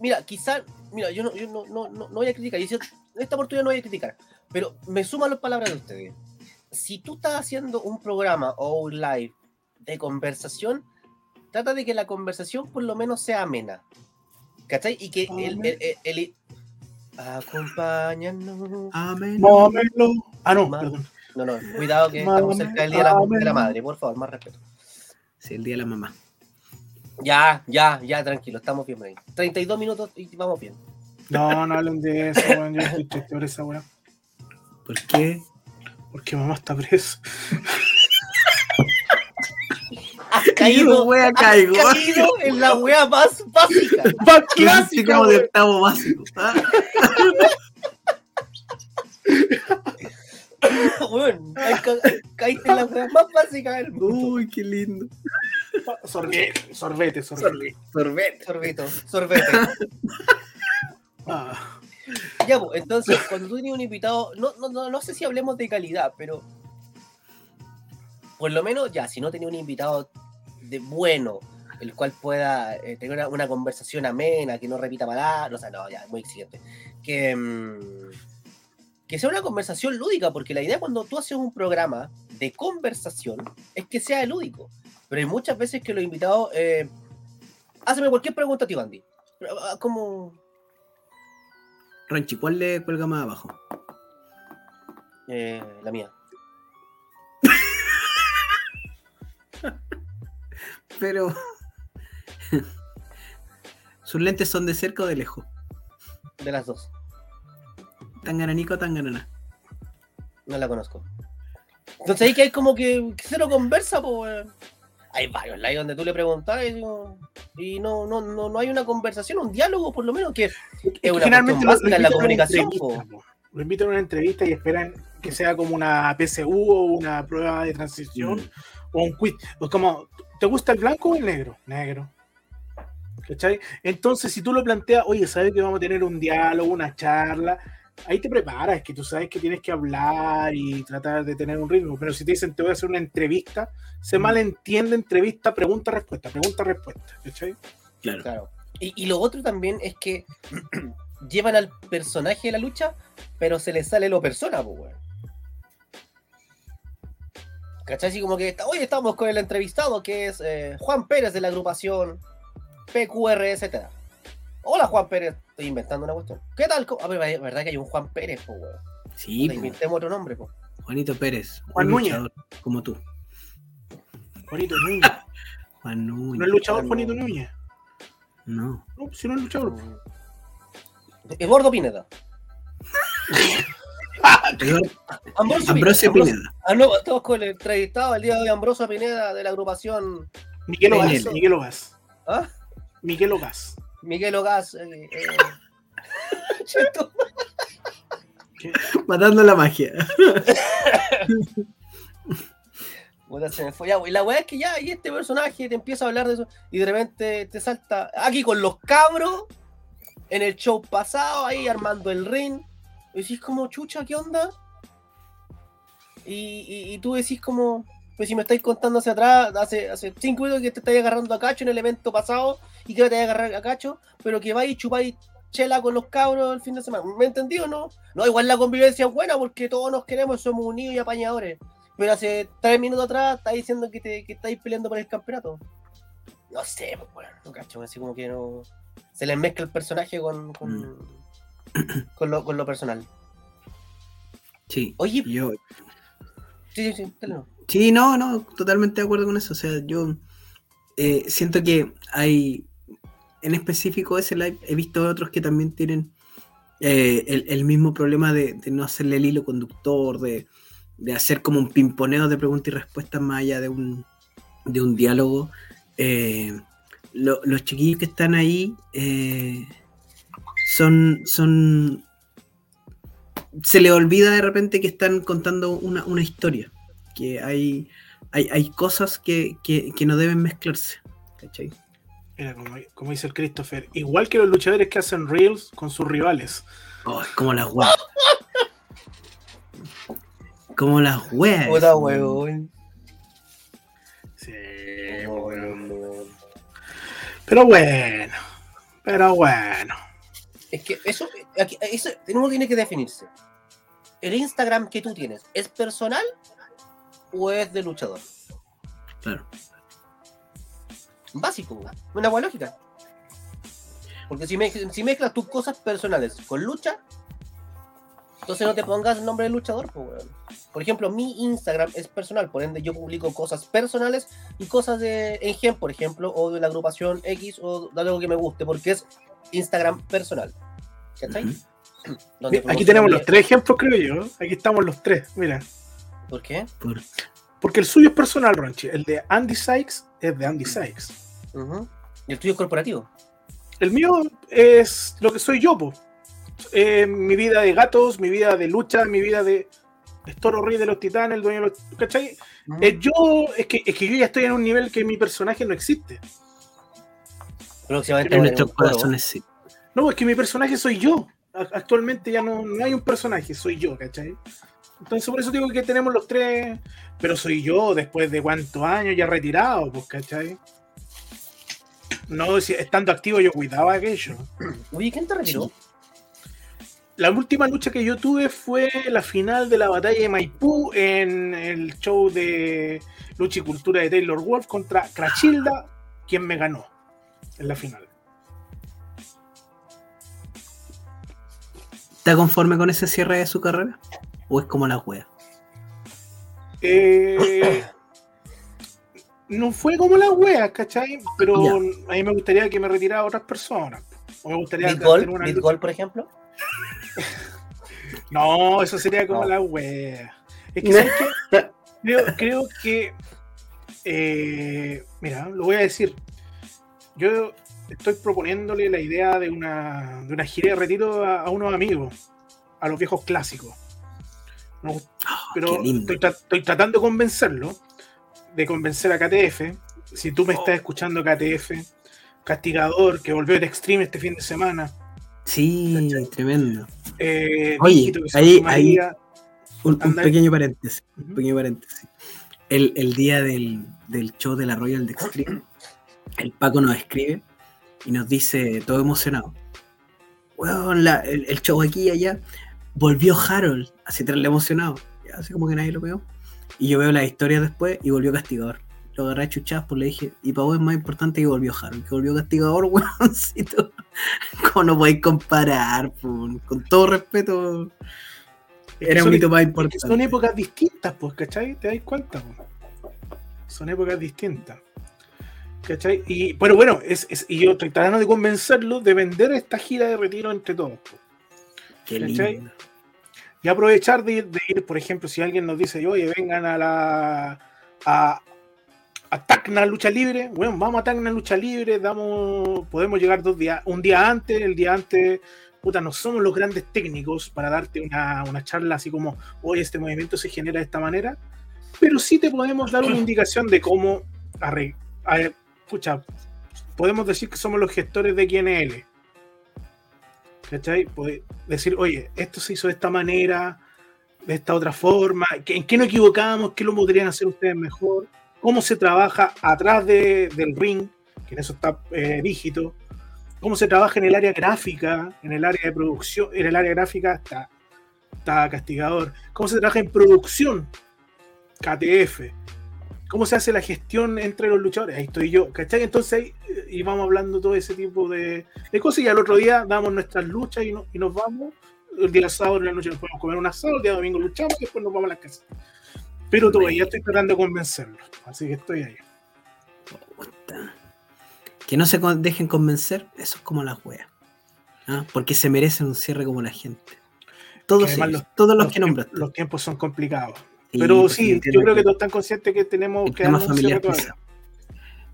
Mira, quizás, mira, yo no, yo no, no, no, voy a criticar. en esta oportunidad no voy a criticar. Pero me suman las palabras de ustedes si tú estás haciendo un programa o un live de conversación, trata de que la conversación por lo menos sea amena. ¿Cachai? Y que el, el, el, acompáñanos. Amén. Ah, no, perdón. No, no, cuidado que estamos cerca del día de la, madre, por favor, más respeto. Sí, el día de la mamá. Ya, ya, ya, tranquilo, estamos bien, ahí. 32 minutos y vamos bien. No, no hablen de eso, weón. Yo estoy triste por esa weá. ¿Por qué? Porque mamá está presa. Has caído, wea, caigo. Has caído en la wea más básica. Más clásica. Como de octavo básico. bueno, caíste en la wea más básica del mundo. Uy, qué lindo. Sorbete, sorbete, sorbete. Sorbete, sorbete. Sorbete. Ah. Ya, pues, entonces, cuando tú tienes un invitado, no, no, no, sé si hablemos de calidad, pero por lo menos, ya, si no tenía un invitado de bueno, el cual pueda eh, tener una, conversación amena, que no repita palabras, o sea, no, ya, muy exigente. Que, mm, que sea una conversación lúdica, porque la idea cuando tú haces un programa de conversación es que sea lúdico. Pero hay muchas veces que los invitados. Eh, hazme cualquier pregunta a ti, Andy. Ah, como Ranchi, ¿cuál le cuelga más abajo? Eh, la mía. Pero. ¿Sus lentes son de cerca o de lejos? De las dos. ¿Tangananico o tanganana? No la conozco. Entonces ahí que hay como que, cero conversa, pues. Hay varios lives donde tú le preguntas y, no, no, no, no hay una conversación, un diálogo por lo menos, que es una Generalmente lo, en la comunicación. Lo invitan a una entrevista y esperan que sea como una PSU o una prueba de transición mm. o un quiz. O como, ¿te gusta el blanco o el negro? Negro. ¿Cachai? Entonces, si tú lo planteas, oye, ¿sabes que vamos a tener un diálogo, una charla? ahí te preparas, que tú sabes que tienes que hablar y tratar de tener un ritmo, pero si te dicen te voy a hacer una entrevista, se mm. malentiende entrevista, pregunta, respuesta, pregunta, respuesta, ¿cachai? Claro. claro. Y, lo otro también es que llevan al personaje de la lucha, pero se le sale lo persona, pues, weón. ¿Cachai? Así como que hoy estamos con el entrevistado que es eh, Juan Pérez de la agrupación PQR, etcétera. Hola Juan Pérez, estoy inventando una cuestión. ¿Qué tal? A ver, ¿verdad que hay un Juan Pérez, po, weón? Sí. Le inventemos otro nombre, po. Juanito Pérez. Juan Núñez. Como tú. Juanito Núñez. Juan Núñez. ¿No es luchador Juanito Núñez? No. No, si no es luchador. Es Gordo Pineda. Ambrosio, Ambrosio Pineda. Ah, no, estamos con el entrevistado el día de hoy, Ambrosio Pineda, de la agrupación. Miguel Ogas. Miguel Ogas. ¿Ah? Miguel Ogas. Miguel Ogas. Eh, eh. Matando la magia. se me fue. y la weá es que ya, y este personaje te empieza a hablar de eso, y de repente te salta aquí con los cabros, en el show pasado, ahí armando el ring. Y decís como, chucha, ¿qué onda? Y, tú decís como, pues si me estáis contando hacia atrás, hace, hace cinco minutos que te estáis agarrando a cacho en el evento pasado y que te vais a agarrar a cacho, pero que vais y chupáis chela con los cabros el fin de semana. ¿Me entendí o no? No, igual la convivencia es buena porque todos nos queremos, somos unidos y apañadores. Pero hace tres minutos atrás estáis diciendo que, te, que estáis peleando por el campeonato. No sé, pues bueno, no cacho, así como que no. Se les mezcla el personaje con, con, mm. Con, lo, con lo personal. Sí. Oye, yo. Sí, sí, sí, Sí, no, no, totalmente de acuerdo con eso. O sea, yo eh, siento que hay en específico ese live, he visto otros que también tienen eh, el, mismo problema de, no hacerle el hilo conductor, de, hacer como un pimponeo de preguntas y respuestas más allá de un, de un diálogo. Eh, los chiquillos que están ahí son, son. Se le olvida de repente que están contando una, historia. Que hay, hay, cosas que, que, no deben mezclarse. ¿Cachai? Mira, como, dice el Christopher, igual que los luchadores que hacen reels con sus rivales. Oh, como las weas. como las weas. Puta huevón. Sí, bueno. Pero bueno. Pero bueno. Es que eso, eso uno tiene que definirse. ¿El Instagram que tú tienes es personal o es de luchador? Claro básico, una buena lógica. Porque si, si mezclas tus cosas personales con lucha, entonces no te pongas el nombre de luchador. Por ejemplo, mi Instagram es personal, por ende yo publico cosas personales y cosas de Engen, por ejemplo, o de la agrupación X o de algo que me guste, porque es Instagram personal. Aquí tenemos los tres ejemplos, creo yo. Aquí estamos los tres, mira. ¿Por qué? Porque el suyo es personal, Ronchi. El de Andy Sykes es de Andy Sykes. ¿Y el tuyo corporativo? El mío es lo que soy yo, pues. mi vida de gatos, mi vida de lucha, mi vida de, Toro Rey de los Titanes, el dueño de los. ¿Cachai? Eh, yo, es que, es que yo ya estoy en un nivel que mi personaje no existe. Próximamente en nuestros corazones sí. No, es que mi personaje soy yo. Actualmente ya no, no hay un personaje, soy yo, ¿cachai? Entonces por eso digo que tenemos los tres, pero soy yo después de cuántos años ya retirado, pues, ¿cachai? No, estando activo yo cuidaba aquello. Oye, ¿quién te retiró? La última lucha que yo tuve fue la final de la batalla de Maipú en el show de lucha y cultura de Taylor Wolf contra Crachilda, quien me ganó en la final. ¿Está conforme con ese cierre de su carrera? ¿O es como la wea? Eh, no fue como la wea, ¿cachai? Pero a mí me gustaría que me retirara otras personas. O me gustaría ¿Bitgol, una... por ejemplo? no, eso sería como la wea. Es que, ¿sabes qué? Creo, creo que. Eh, mira, lo voy a decir. Yo estoy proponiéndole la idea de una, de una gira de retiro a, unos amigos, a los viejos clásicos. Ah, pero estoy, estoy, tratando de convencerlo de convencer a KTF. Si tú me estás oh. escuchando, KTF, Castigador, que volvió de Extreme este fin de semana. Sí, tremendo. Eh, Oye, ahí, un, pequeño paréntesis. Un pequeño paréntesis. El, día del, show de la Royal de Extreme, el Paco nos escribe y nos dice, todo emocionado. Bueno, el, show aquí y allá, volvió Harold, así tan emocionado. Así como que nadie lo veo. Y yo veo la historia después y volvió castigador. Lo agarré a chuchas, pues le dije, y para vos es más importante que volvió Harold, que volvió castigador, weoncito. ¿Cómo no podéis comparar? Con todo respeto. Era un hito más importante. Son épocas distintas, pues, ¿cachai? ¿Te das cuenta? Son épocas distintas. ¿Cachai? Y, pero bueno, es, y yo tratando de convencerlo de vender esta gira de retiro entre todos. Qué lindo. Y aprovechar de ir, de ir, por ejemplo, si alguien nos dice, oye, vengan a la. a, a Tacna Lucha Libre, bueno, vamos a Tacna Lucha Libre, damos, podemos llegar dos días, un día antes, el día antes, puta, no somos los grandes técnicos para darte una, una charla así como, oye, este movimiento se genera de esta manera, pero sí te podemos dar una indicación de cómo arreglar pucha, podemos decir que somos los gestores de quién es él. ¿Cachai? decir, oye, esto se hizo de esta manera, de esta otra forma, ¿en qué nos equivocamos? ¿Qué lo podrían hacer ustedes mejor? ¿Cómo se trabaja atrás del ring? Que en eso está eh, dígito. ¿Cómo se trabaja en el área gráfica? En el área de producción, en el área gráfica está, está castigador. ¿Cómo se trabaja en producción? KTF cómo se hace la gestión entre los luchadores. Ahí estoy yo, ¿cachai? Entonces y vamos hablando todo ese tipo de, cosas y al otro día damos nuestras luchas y, nos vamos. El día sábado en la noche nos podemos comer un asado, el día domingo luchamos y después nos vamos a la casa. Pero todavía estoy tratando de convencerlos, así que estoy ahí. Que no se dejen convencer, eso es como las weas. ¿ah? Porque se merecen un cierre como la gente. Todos, todos los, que nombras. Los tiempos son complicados. Pero sí, yo creo que, todos están conscientes que tenemos que más familiar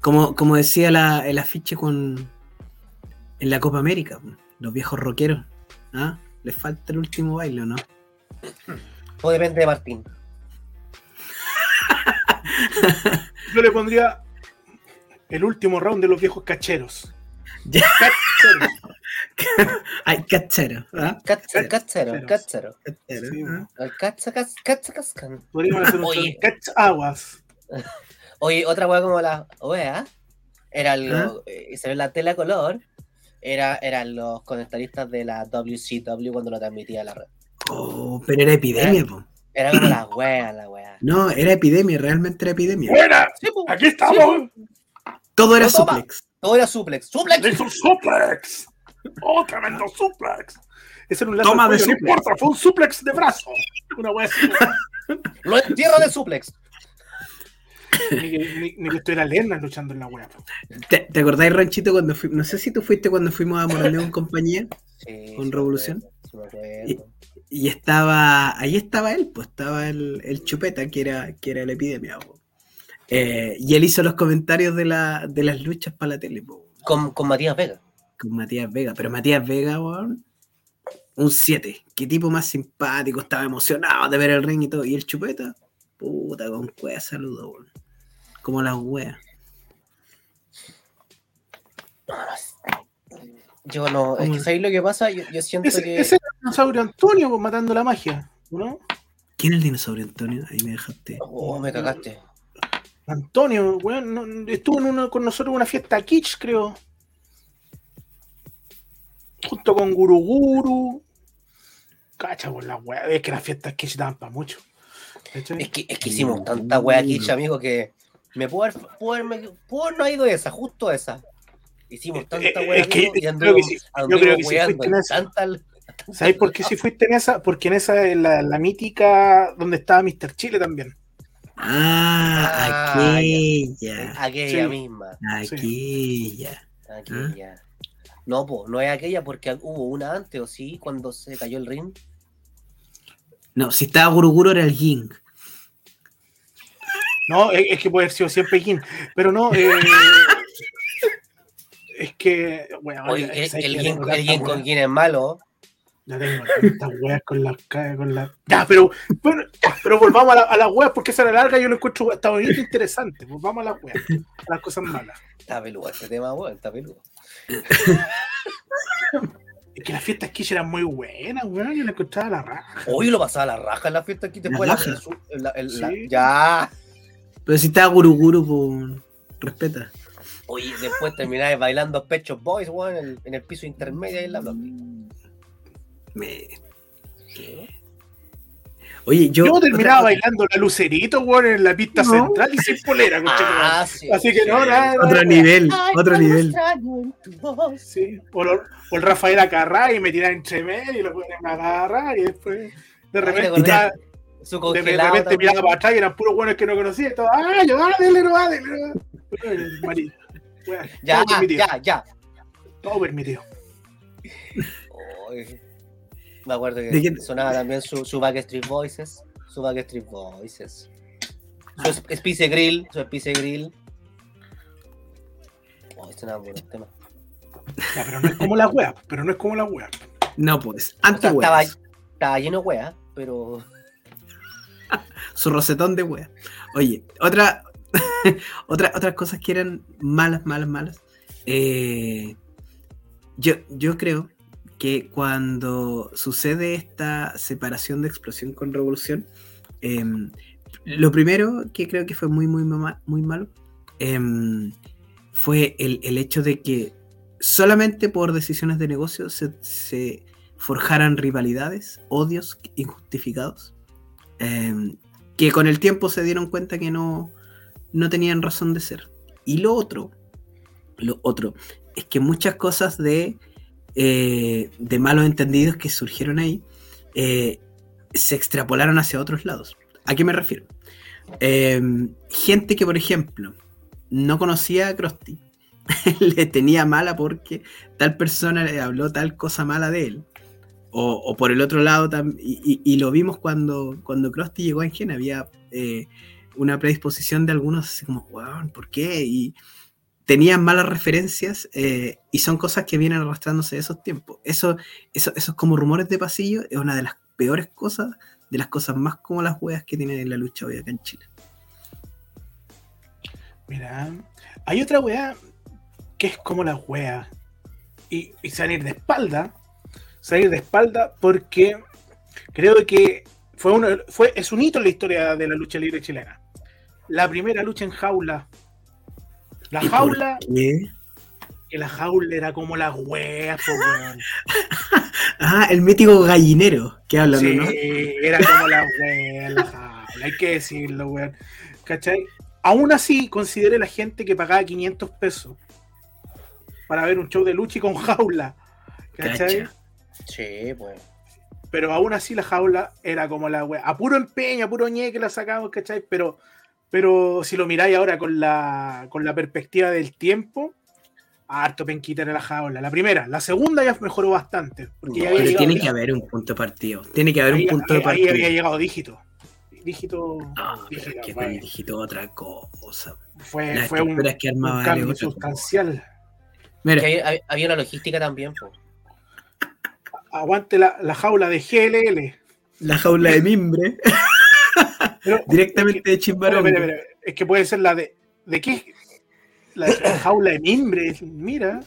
como, como decía la, el afiche con en la Copa América, los viejos rockeros, ¿ah? Les falta el último baile, ¿no? O depende de Martín. Yo le pondría el último round de los viejos cacheros. Ay, cachero. ¿ah? Cachero, cachero, cachero. El cacha, cacha, cascan. Oye. aguas. Oye, otra weá como la wea, era algo, ¿Ah? eh, se ve la tela color, era, eran los conectaristas de la WCW cuando lo transmitía la red. Oh, pero era epidemia, po. Era como la wea, la wea. No, era epidemia, realmente era epidemia. ¡Buena! ¡Aquí estamos! Todo era suplex. Todo era suplex. ¡Suplex! suplex! ¡Oh, tremendo suplex! Ese era un Toma de, suplex. No importa, fue un suplex de brazo. Una wea así. Lo entierro de suplex. Ni, que esto era Lena luchando en la web. ¿Te, ¿Te, acordáis, Ranchito, cuando fui, no sé si tú fuiste cuando fuimos a Morandeo en compañía? con Revolución. y, estaba, ahí estaba él, pues estaba el, el Chupeta, que era, que era la epidemia. Eh, y él hizo los comentarios de, la, de las luchas para la tele. Con, con Matías Vega con Matías Vega. Pero Matías Vega, weón, un 7. Qué tipo más simpático, estaba emocionado de ver el ring y todo. Y el chupeta, puta, con cueva saludo, weón. Como las weas. Yo no, es que ¿sabéis lo que pasa? Yo, siento que. Ese era el dinosaurio Antonio pues, matando la magia, ¿no? ¿Quién es el dinosaurio Antonio? Ahí me dejaste. Oh, me cagaste. Antonio, weón, estuvo en una, con nosotros en una fiesta kitsch, creo junto con Guruguru. Cacha por la weá, es que las fiestas que daban para mucho. Es que, es que hicimos tanta weá aquí, amigo, que me puedo haber, puedo, puedo no ha ido esa, justo esa. Hicimos tanta eh, weá. Es que, y yo creo que sí, yo creo que sí fuiste en esa. ¿Sabes por qué si fuiste en esa? Porque en esa es la, la mítica donde estaba Mr. Chile también. Ah, aquella. Aquella misma. Aquella. Aquella. No, pues, no es aquella porque hubo una antes, ¿o sí? Cuando se cayó el ring. No, si estaba Guruguru era el Ying. No, es, que puede haber sido siempre Ying. Pero no, eh, es que, bueno, el, el, con Yin es malo. Ya tengo tantas weas con las con la... Ya, pero, pero, volvamos a, la, a las weas porque esa era larga y yo lo encuentro hasta bonito interesante. Volvamos a las weas, a las cosas malas. Está peludo este tema, weón, está peludo. Es que las fiestas Kish eran muy buenas, weón. Yo le encontraba la raja. Hoy lo pasaba la raja en las fiestas Kish después la, Ya. Pero si estaba Guruguru, pues. Respeta. Oye, después terminaba bailando Pechos Boys, weón, en, el piso intermedio ahí en la bloque. Me. ¿Qué? Oye, yo. Yo terminaba bailando la lucerito, weón, en la pista central y sin polera, ah, Así que no, nada. Otro nivel, otro nivel. Sí, o, el Rafael Acarra y me tiraba entre medio y lo ponen a agarrar y después. De repente, su de, repente miraba para atrás y eran puros buenos que no conocía. Y todo, ¡ah, yo, dale, no, dale! Ya, ya, ya. Todo permitido. Me acuerdo que sonaba también su, su Backstreet Voices. Su Backstreet Voices. Su Spice Grill. Su Spice Grill. Oh, este no es tema. Ya, pero no es como la wea. Pero no es como la wea. No, pues. Antes estaba, estaba, lleno de wea, pero. Su rosetón de wea. Oye, otra, otra, otras cosas que eran malas, malas, malas. Eh, yo, yo creo que cuando sucede esta separación de explosión con revolución, em, lo primero que creo que fue muy, muy, malo em, fue el, hecho de que solamente por decisiones de negocio se, forjaran rivalidades, odios injustificados, em, que con el tiempo se dieron cuenta que no, no tenían razón de ser. Y lo otro, lo otro, es que muchas cosas de, eh, de malos entendidos que surgieron ahí eh, se extrapolaron hacia otros lados. ¿A qué me refiero? Em, gente que, por ejemplo, no conocía a Krusty, le tenía mala porque tal persona le habló tal cosa mala de él. O, por el otro lado, y, y, lo vimos cuando, cuando llegó a Engen, había eh, una predisposición de algunos así como, wow, ¿por qué? Tenían malas referencias eh, y son cosas que vienen arrastrándose de esos tiempos. Eso, eso, como rumores de pasillo es una de las peores cosas, de las cosas más como las weas que tienen en la lucha hoy acá en Chile. Mira, hay otra wea que es como la wea y, y salir de espalda, salir de espalda porque creo que fue uno, fue, es un hito en la historia de la lucha libre chilena la primera lucha en jaula. La jaula. Que la jaula era como la wea, Ah, el mítico gallinero que hablan, sí, ¿no? era como la wea, la jaula. Hay que decirlo, weón. ¿Cachai? Aún así, considere la gente que pagaba 500 pesos para ver un show de lucha y con jaula. ¿Cachai? Sí, pues. Pero aún así la jaula era como la wea. A puro empeño, a puro ñe que la sacamos, ¿cachai? Pero pero si lo miráis ahora con la, con la perspectiva del tiempo, harto penquita en la jaula. La primera, la segunda ya mejoró bastante. Porque pero tiene que haber un punto de partido. Tiene que haber un punto de partido. Ahí había llegado dígito. Dígito. No, dígito, que dígito otra cosa. Fue, fue un, cambio sustancial. Mira. había una logística también. Aguante la, la jaula de GLL. La jaula de mimbre. Directamente de Chimbarón. Es que puede ser la de. ¿De qué? La, jaula de mimbre. Mira.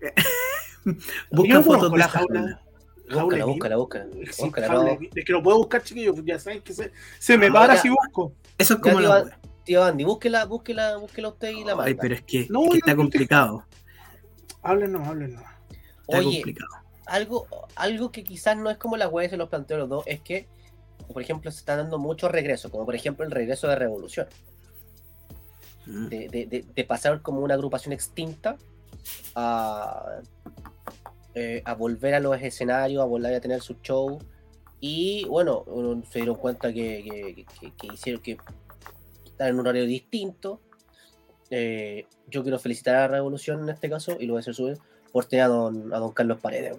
Busca fotos de la jaula. Búscala, búscala, búscala. Es que lo puedo buscar, chiquillos. Ya saben que se, se me ah, para si busco. Eso es como la. Tío Andy, búsquela, búsquela, búsquela usted y la manda. Ay, pero es que, no, está complicado. Háblenos, háblenos. Está Oye, complicado. Algo, algo que quizás no es como la web se los planteó los dos, es que por ejemplo, se están dando muchos regresos, como por ejemplo el regreso de Revolución. Mm. De, pasar como una agrupación extinta a, eh, a volver a los escenarios, a volver a tener su show. Y bueno, se dieron cuenta que, hicieron que están en un horario distinto. Eh, yo quiero felicitar a Revolución en este caso, y lo voy a hacer subir, por tener a don, a don Carlos Paredes,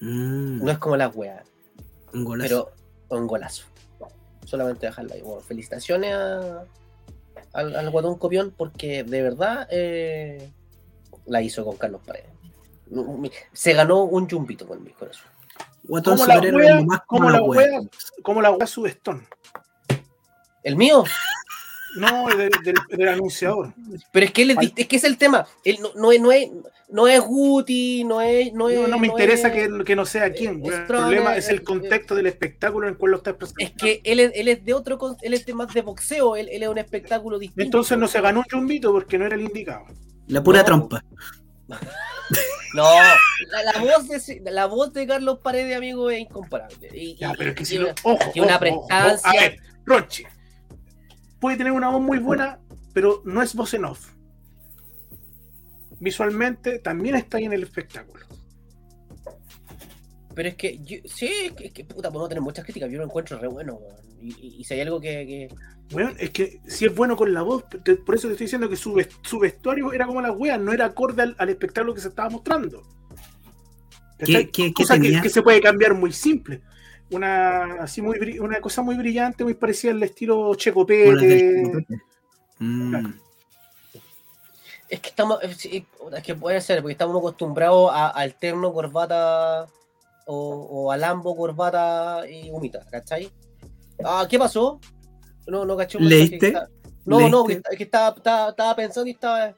mm. No es como las weas. Un golazo. Pero un golazo. Solamente dejarla ahí. Bueno, felicitaciones al, Guatón Copión porque de verdad eh, la hizo con Carlos Paredes. Se ganó un jumpito con mi corazón. Guatón como la wea, como la wea, como la wea Sudestón. ¿El mío? No, del, anunciador. Pero es que, él es, que es el tema. Él no, no, no, es, no es Guti, no es. No, es, no, me interesa que, que, no sea quién. el problema es el contexto del espectáculo en el cual lo estás presentando. Es que él es, él es de otro. Él es de más de boxeo. Él, él, es un espectáculo distinto. Entonces no se ganó un chumbito porque no era el indicado. La pura trompa. No, la, voz de, la voz de Carlos Paredes, amigo, es incomparable. Y, ya, pero es que si tiene, ojo, una prestancia. A ver, Roche, puede tener una voz muy buena, pero no es voz en off. Visualmente también está ahí en el espectáculo. Pero es que, yo, sí, es que, puta, podemos tener muchas críticas. Yo lo encuentro re bueno, y, y, si hay algo que, Bueno, es que si es bueno con la voz, por eso te estoy diciendo que su, su vestuario era como las weas, no era acorde al, espectáculo que se estaba mostrando. ¿Qué, qué, cosa que, se puede cambiar muy simple. Una, así muy, una cosa muy brillante, muy parecida al estilo Checopete. Mm. Es que estamos, es que puede ser, porque estamos acostumbrados a, al terno, corbata o, o a lambo, corbata y humita, ¿cachai? Ah, ¿qué pasó? No, no caché. ¿Leíste? No, no, es que estaba, estaba, pensando y estaba.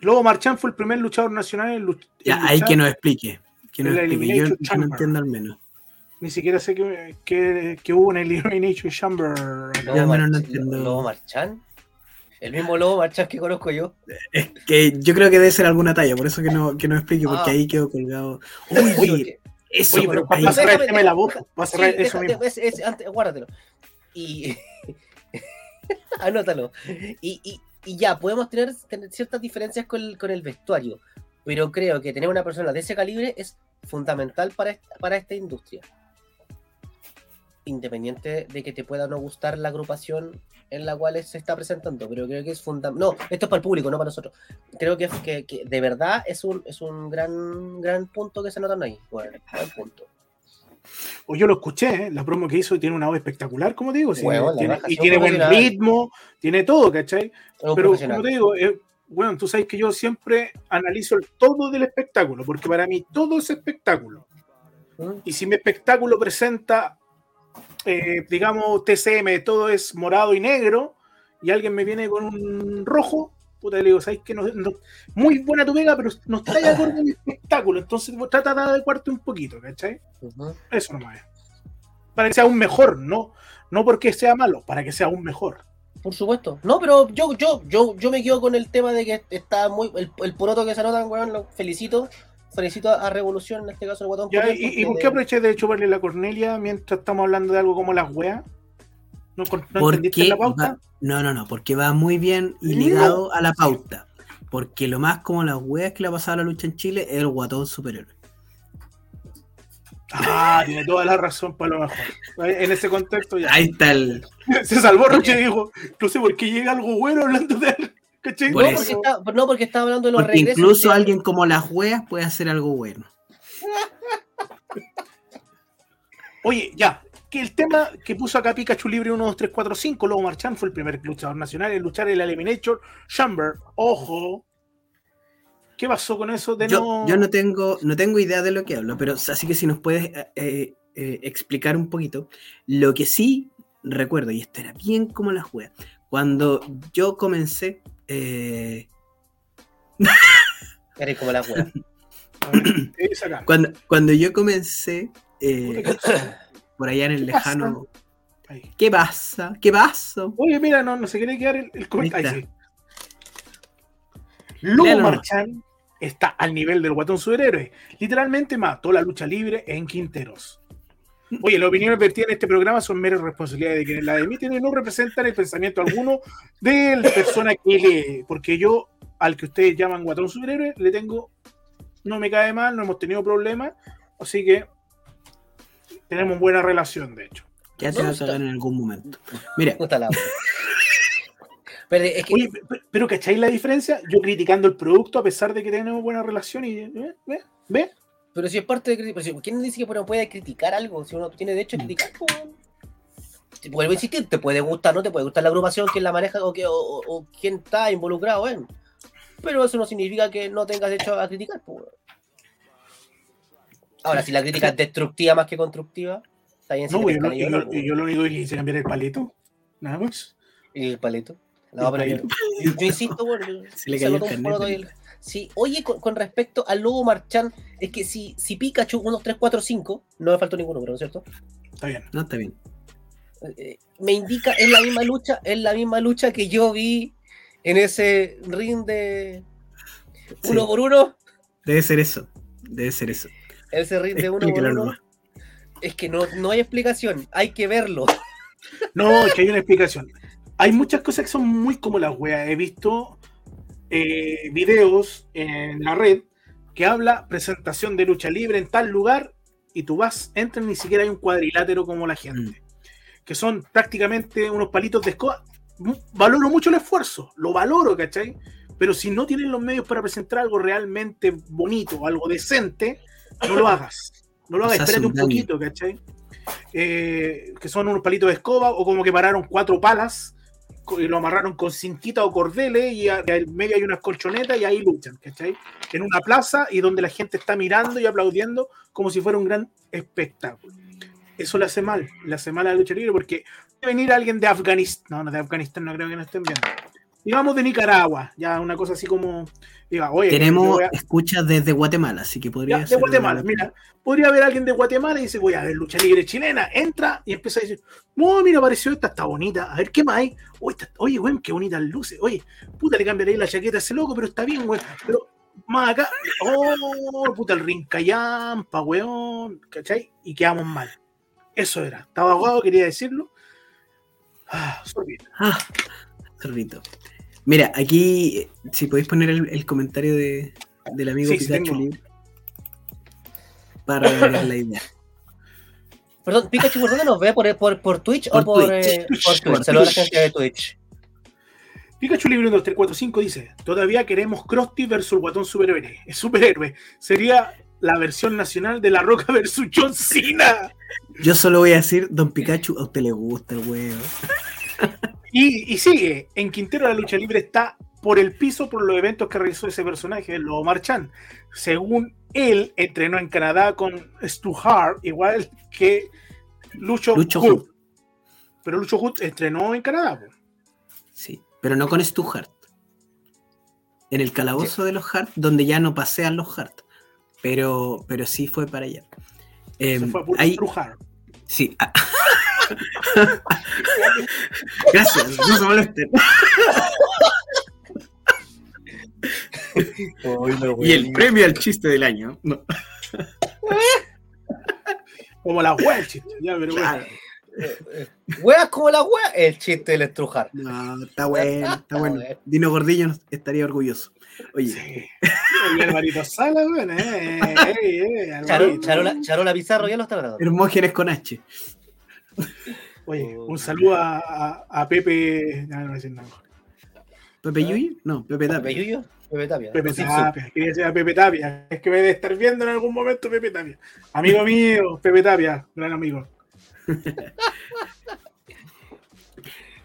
Lobo Marchán fue el primer luchador nacional en, luchar. Ya, hay que nos explique. Que nos explique. Yo, no entiendo al menos. Ni siquiera sé que, que, que hubo en el Elimination Chamber. Lobo, Mar no entiendo. Lobo Marchán. El mismo Lobo Marchán que conozco yo. Es que yo creo que debe ser alguna talla, por eso que no, que no explique, porque ah. ahí quedó colgado. Uy, eso, Oye, pero va a cerrar el tema de la boca. Va a cerrar eso mismo. antes, guárdatelo. Y. anótalo. Y, y, y, ya, podemos tener, tener ciertas diferencias con el, con el, vestuario. Pero creo que tener una persona de ese calibre es fundamental para, para esta industria independiente de que te pueda no gustar la agrupación en la cual se está presentando, pero creo que es fundamental. No, esto es para el público, no para nosotros. Creo que, que, que de verdad es un, es un gran, gran punto que se notan ahí. Bueno, punto. O yo lo escuché, ¿eh? la promo que hizo tiene una voz espectacular, como digo, y tiene buen ritmo, tiene todo, ¿cachai? Pero como te digo, bueno, tú sabes que yo siempre analizo el todo del espectáculo, porque para mí todo es espectáculo. ¿Mm? Y si mi espectáculo presenta eh, digamos, TCM, todo es morado y negro, y alguien me viene con un rojo, puta, le digo, ¿sabes qué? No, muy buena tu pega, pero no está de acuerdo en el espectáculo, entonces trata de adecuarte un poquito, ¿cachai? Eso nomás es. Para que sea un mejor, no, no porque sea malo, para que sea aún mejor. Por supuesto. No, pero yo, yo, yo, yo me quedo con el tema de que está muy. El, el poroto que se anotan, weón, lo felicito felicito a Revolución, en este caso el guatón. ¿Y, por qué aproveché de chuparle la Cornelia mientras estamos hablando de algo como las weas? ¿No, no entendiste la pauta? no, no, no, porque va muy bien y ligado a la pauta. Porque lo más como las weas que le ha pasado a la lucha en Chile es el guatón superhéroe. Ah, tiene toda la razón para lo mejor. En ese contexto ya. Ahí está el. Se salvó Roche y dijo: No sé por qué llega algo bueno hablando de él. No porque, está, no, porque está hablando de los regresos. Incluso alguien como las weas puede hacer algo bueno. Oye, ya, que el tema que puso acá Pikachu Libre 1, 2, 3, 4, 5, Lobo Marchand fue el primer luchador nacional en luchar en la Eliminator Chamber. Ojo. ¿Qué pasó con eso de yo, no... Yo no tengo, no tengo idea de lo que hablo, pero así que si nos puedes eh, eh, eh, explicar un poquito. Lo que sí recuerdo, y esto era bien como las weas, cuando yo comencé eh... Eres como la wea. cuando, cuando yo comencé eh, por allá en el lejano. ¿Qué pasa? ¿Qué pasa? Oye, mira, no, no se quiere quedar el, el comentario. Lugo Marchand está al nivel del guatón superhéroe. Literalmente mató la lucha libre en Quinteros. Oye, las opiniones vertidas en este programa son meras responsabilidades de quienes la emiten y no representan el pensamiento alguno de la persona que lee. Porque yo, al que ustedes llaman guatón superhéroe, le tengo, no me cae mal, no hemos tenido problemas, así que tenemos buena relación, de hecho. Ya te vas a ver en algún momento. Mira. Pero, es que... Oye, pero ¿cacháis la diferencia? Yo criticando el producto a pesar de que tenemos buena relación y... ¿Ve? ¿Ve? Pero si es parte de criticar, ¿quién dice que uno puede criticar algo? Si uno tiene derecho a criticar, pues, vuelvo a insistir, te puede gustar, no te puede gustar la agrupación, quién la maneja o, que, o, quién está involucrado en. Pero eso no significa que no tengas derecho a criticar. Pues. Ahora, si la crítica es destructiva más que constructiva, está bien. No, yo, yo, yo, lo único que hice cambiar el palito, nada más. ¿Y el palito? No, pero yo, insisto, bueno, se le cayó el Sí, oye, con, respecto al logo Marchand, es que si, si Pikachu 1, 3, 4, 5, no me faltó ninguno, pero ¿no es cierto? Está bien. No, está bien. Eh, me indica, es la misma lucha, es la misma lucha que yo vi en ese ring de uno por uno. Debe ser eso, debe ser eso. Ese ring de uno por uno. Es que no, no hay explicación, hay que verlo. No, es que hay una explicación. Hay muchas cosas que son muy como las weas. He visto eh, videos en la red que habla presentación de lucha libre en tal lugar y tú vas, entras, ni siquiera hay un cuadrilátero como la gente. Mm. Que son prácticamente unos palitos de escoba. Valoro mucho el esfuerzo, lo valoro, ¿cachai? Pero si no tienen los medios para presentar algo realmente bonito, algo decente, no lo hagas. No lo hagas, espérate un poquito, ¿cachai? Eh, que son unos palitos de escoba o como que pararon cuatro palas y lo amarraron con cinquita o cordeles y en medio hay unas colchonetas y ahí luchan, ¿cachai? En una plaza y donde la gente está mirando y aplaudiendo como si fuera un gran espectáculo. Eso le hace mal, le hace mal a la lucha libre porque venir alguien de Afganistán, no, no de Afganistán, no creo que no estén viendo digamos de Nicaragua, ya una cosa así como, diga, oye, tenemos escuchas desde Guatemala, así que podría ser. De Guatemala, mira, podría haber alguien de Guatemala y dice, voy a ver lucha libre chilena, entra y empieza a decir, no, mira, apareció esta, está bonita, a ver qué más hay, oye, güey, qué bonitas luces, oye, puta, le cambiaré la chaqueta a ese loco, pero está bien, güey, pero más acá, oh, puta, el rincayampa, weón, ¿cachai? Y quedamos mal. Eso era, estaba ahogado, quería decirlo. Ah, sorbito. Ah, sorbito. Mira, aquí, si podéis poner el, comentario de, del amigo Pikachu Libre. Para ver la idea. Perdón, Pikachu, ¿por dónde nos ve? ¿Por, por, por Twitch o por, Twitch. Eh, por Twitch? Saludos a la gente de Twitch. Pikachu Libre 2345 dice: Todavía queremos Krusty versus Guatón Superhéroe. Es superhéroe. Sería la versión nacional de La Roca versus John Cena. Yo solo voy a decir, Don Pikachu, a usted le gusta el huevo. Y, sigue, en Quintero la lucha libre está por el piso por los eventos que realizó ese personaje, el Lobo Marchand. Según él, entrenó en Canadá con Stu Hart, igual que Lucho, Hood. Pero Lucho Hood entrenó en Canadá. Sí, pero no con Stu Hart. En el calabozo de los Hart, donde ya no pasean los Hart. Pero, pero sí fue para allá. Se em, fue a ahí, Hart. Sí. Gracias, no se molesten. y el premio al chiste del año. Como la el chiste, ya, pero claro. Weas como la wea, el chiste del estrujar. No, está bueno, está bueno. Dino Gordillo estaría orgulloso. Oye. Sí. Y Alvarito Sala, weón, eh, eh, eh, Charola, Charola Pizarro ya lo está grabando. Hermógenes con H. Oye, un saludo a, a, Pepe. No, no decir nada ¿Pepe Yuyo? No, Pepe Tapia. ¿Pepe Yuyo? Pepe Tapia. Pepe Tapia. Quería decir a Pepe Tapia. Es que me debe estar viendo en algún momento Pepe Tapia. Amigo mío, Pepe Tapia, gran amigo.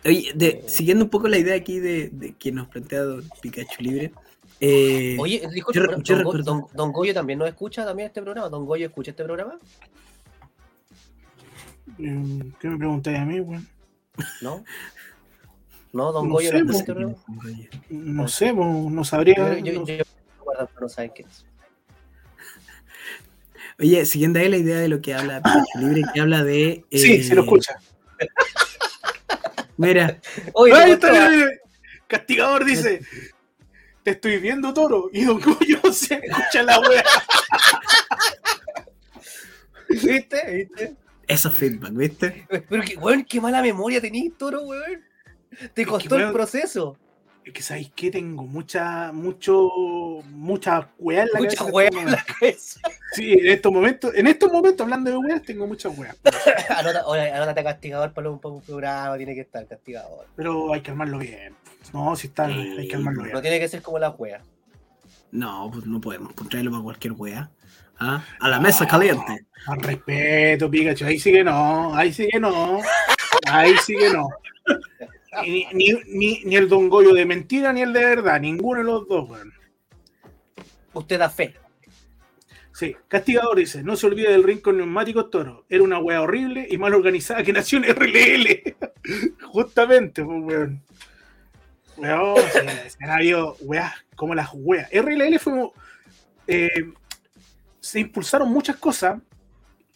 Oye, siguiendo un poco la idea aquí de, de que nos plantea Pikachu Libre. Eh, Oye, disculpe, don, don, Goyo también nos escucha también este programa. ¿Don Goyo escucha este programa? Mm, ¿Qué me preguntáis a mí, weón? No. No, Don no Goyo sé, no, este no sé, no sabría. Yo, yo, yo, no saben qué es. Oye, siguiendo ahí la idea de lo que habla Libre, que habla de. Eh... Sí, se lo escucha. Mira. Oye, Ay, está, Castigador dice: Te estoy viendo, toro. Y Don Goyo se escucha la wea. ¿Viste? ¿Viste? Eso feedback, ¿viste? Pero que, weón, qué mala memoria tenés, Toro, weón. Te costó el proceso. Es que sabéis que tengo mucha, mucho, mucha weá en la mucha cabeza. en la cabeza. Sí, en estos momentos, en estos momentos hablando de weas, tengo muchas weas. anótate castigador para un, para un programa, tiene que estar castigador. Pero hay que armarlo bien. No, si está, hay que armarlo bien. No tiene que ser como la wea. No, pues no podemos traerlo para cualquier wea. ¿Ah? A la mesa caliente. Al respeto, Pikachu. Ahí sí que no. Ahí sí que no. Ahí sí que no. Ni, ni, ni, el Don Goyo de mentira ni el de verdad. Ninguno de los dos, weón. Usted da fe. Sí, Castigador dice, no se olvide del rincón neumático toro. Era una wea horrible y mal organizada que nació en RLL. Justamente, pues, weón. Weón, se, han habido weas como las weas. RLL fue eh, se impulsaron muchas cosas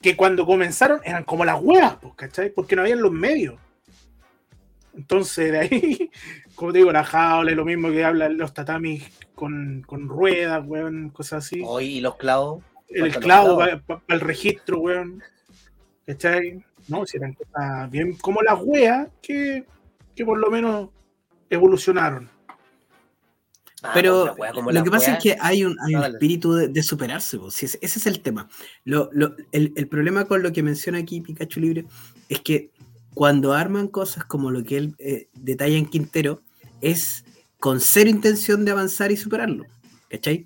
que cuando comenzaron eran como las huevas, pues, ¿cachai? Porque no habían los medios. Entonces, de ahí, como te digo, la jaula, lo mismo que hablan los tatamis con, ruedas, weón, cosas así. ¿y los clavos? El clavo para el registro, weón. ¿Cachai? No, si eran cosas bien como las weas que, que por lo menos evolucionaron. Ah, pero lo que pasa es que hay un, espíritu de, superarse, ese, es el tema. el, problema con lo que menciona aquí Pikachu Libre es que cuando arman cosas como lo que él eh, detalla en Quintero, es con cero intención de avanzar y superarlo. ¿Cachai?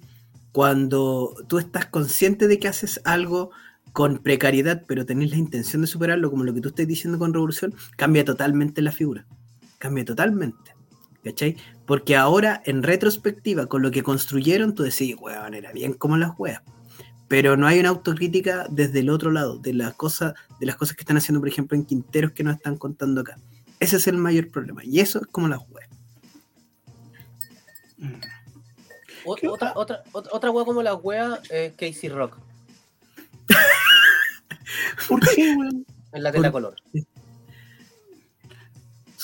Cuando tú estás consciente de que haces algo con precariedad, pero tenés la intención de superarlo, como lo que tú estás diciendo con Revolución, cambia totalmente la figura. Cambia totalmente. ¿Cachai? Porque ahora, en retrospectiva, con lo que construyeron, tú decís, weón, era bien como las weas. Pero no hay una autocrítica desde el otro lado, de las cosas, de las cosas que están haciendo, por ejemplo, en Quinteros que nos están contando acá. Ese es el mayor problema. Y eso es como las weas. Otra, otra, otra, wea como la wea es Casey Rock. ¿Por qué, weón? En la tela color.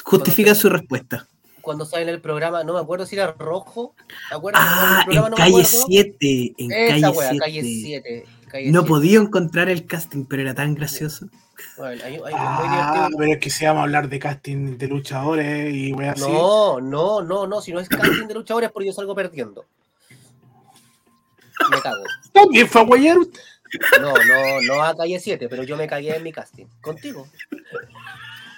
Justifica su respuesta cuando sale en el programa, no me acuerdo si era rojo. ¿Te acuerdas? Ah, en calle 7. En Esa calle 7. no podía encontrar el casting, pero era tan gracioso. Bueno, hay, hay ah, pero es que se llama hablar de casting de luchadores y voy así. No, no, no, no, si no es casting de luchadores porque yo salgo perdiendo. Me cago. ¿También fue a usted? No, no, no a calle 7, pero yo me cagué en mi casting. Contigo.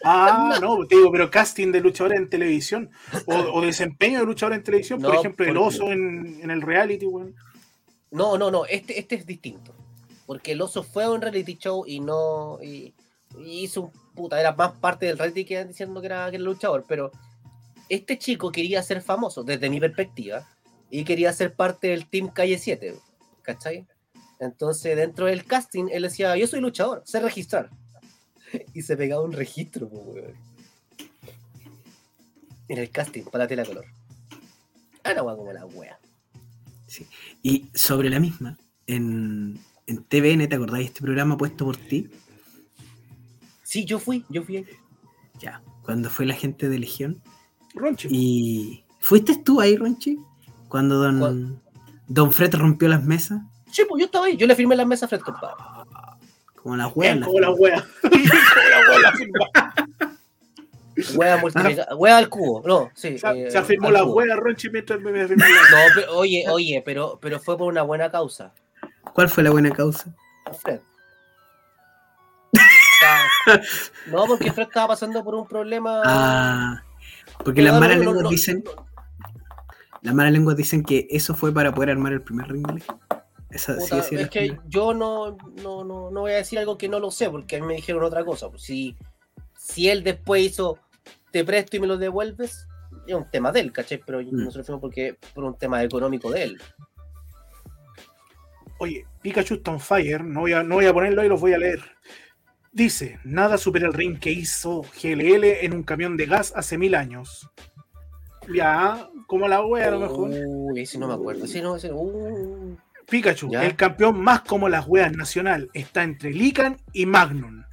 Ah, no, te digo, pero casting de luchadores en televisión o, desempeño de luchadores en televisión, por ejemplo, el oso en, el reality, weón. No, no, no, este, este es distinto. Porque el oso fue a un reality show y no. Y, hizo un puta, era más parte del reality que diciendo que era, que era luchador, pero este chico quería ser famoso, desde mi perspectiva, y quería ser parte del Team Calle 7, ¿cachai? Entonces, dentro del casting, él decía, yo soy luchador, sé registrar. y se pegaba un registro, weón. En el casting para la tela color. Era como la wea. Sí. Y sobre la misma, en, en TVN, ¿te acordáis de este programa puesto por ti? Sí, yo fui, yo fui. Ya, cuando fue la gente de Legión. Ronchi. Y. ¿Fuiste tú ahí, Ronchi? Cuando don, don Fred rompió las mesas. Sí, pues yo estaba ahí, yo le firmé las mesas a Fred, compadre. Como la wea. Como la wea. como la wea multiplicada. Wea al cubo, no, sí. Se, eh, afirmó la wea, Ronchi, mientras me afirmó No, pero, oye, oye, pero, pero fue por una buena causa. ¿Cuál fue la buena causa? Fred. no, porque Fred estaba pasando por un problema. Ah, porque las malas lenguas dicen. Las malas lenguas dicen que eso fue para poder armar el primer es que yo no, no, no, no, voy a decir algo que no lo sé, porque a mí me dijeron otra cosa. Pues, si, si él después hizo te presto y me lo devuelves, es un tema de él, ¿cachai? Pero mm. no se lo porque por un tema económico de él. Oye, Pikachu está on fire, no voy, a, no voy a ponerlo ahí, los voy a leer. Dice, nada supera el ring que hizo GLL en un camión de gas hace mil años. Ya, como la wea a lo mejor. Uy, ese no me acuerdo. Ese no, ese, uh. Pikachu, el campeón más como las weas nacional, está entre Lican y Magnum.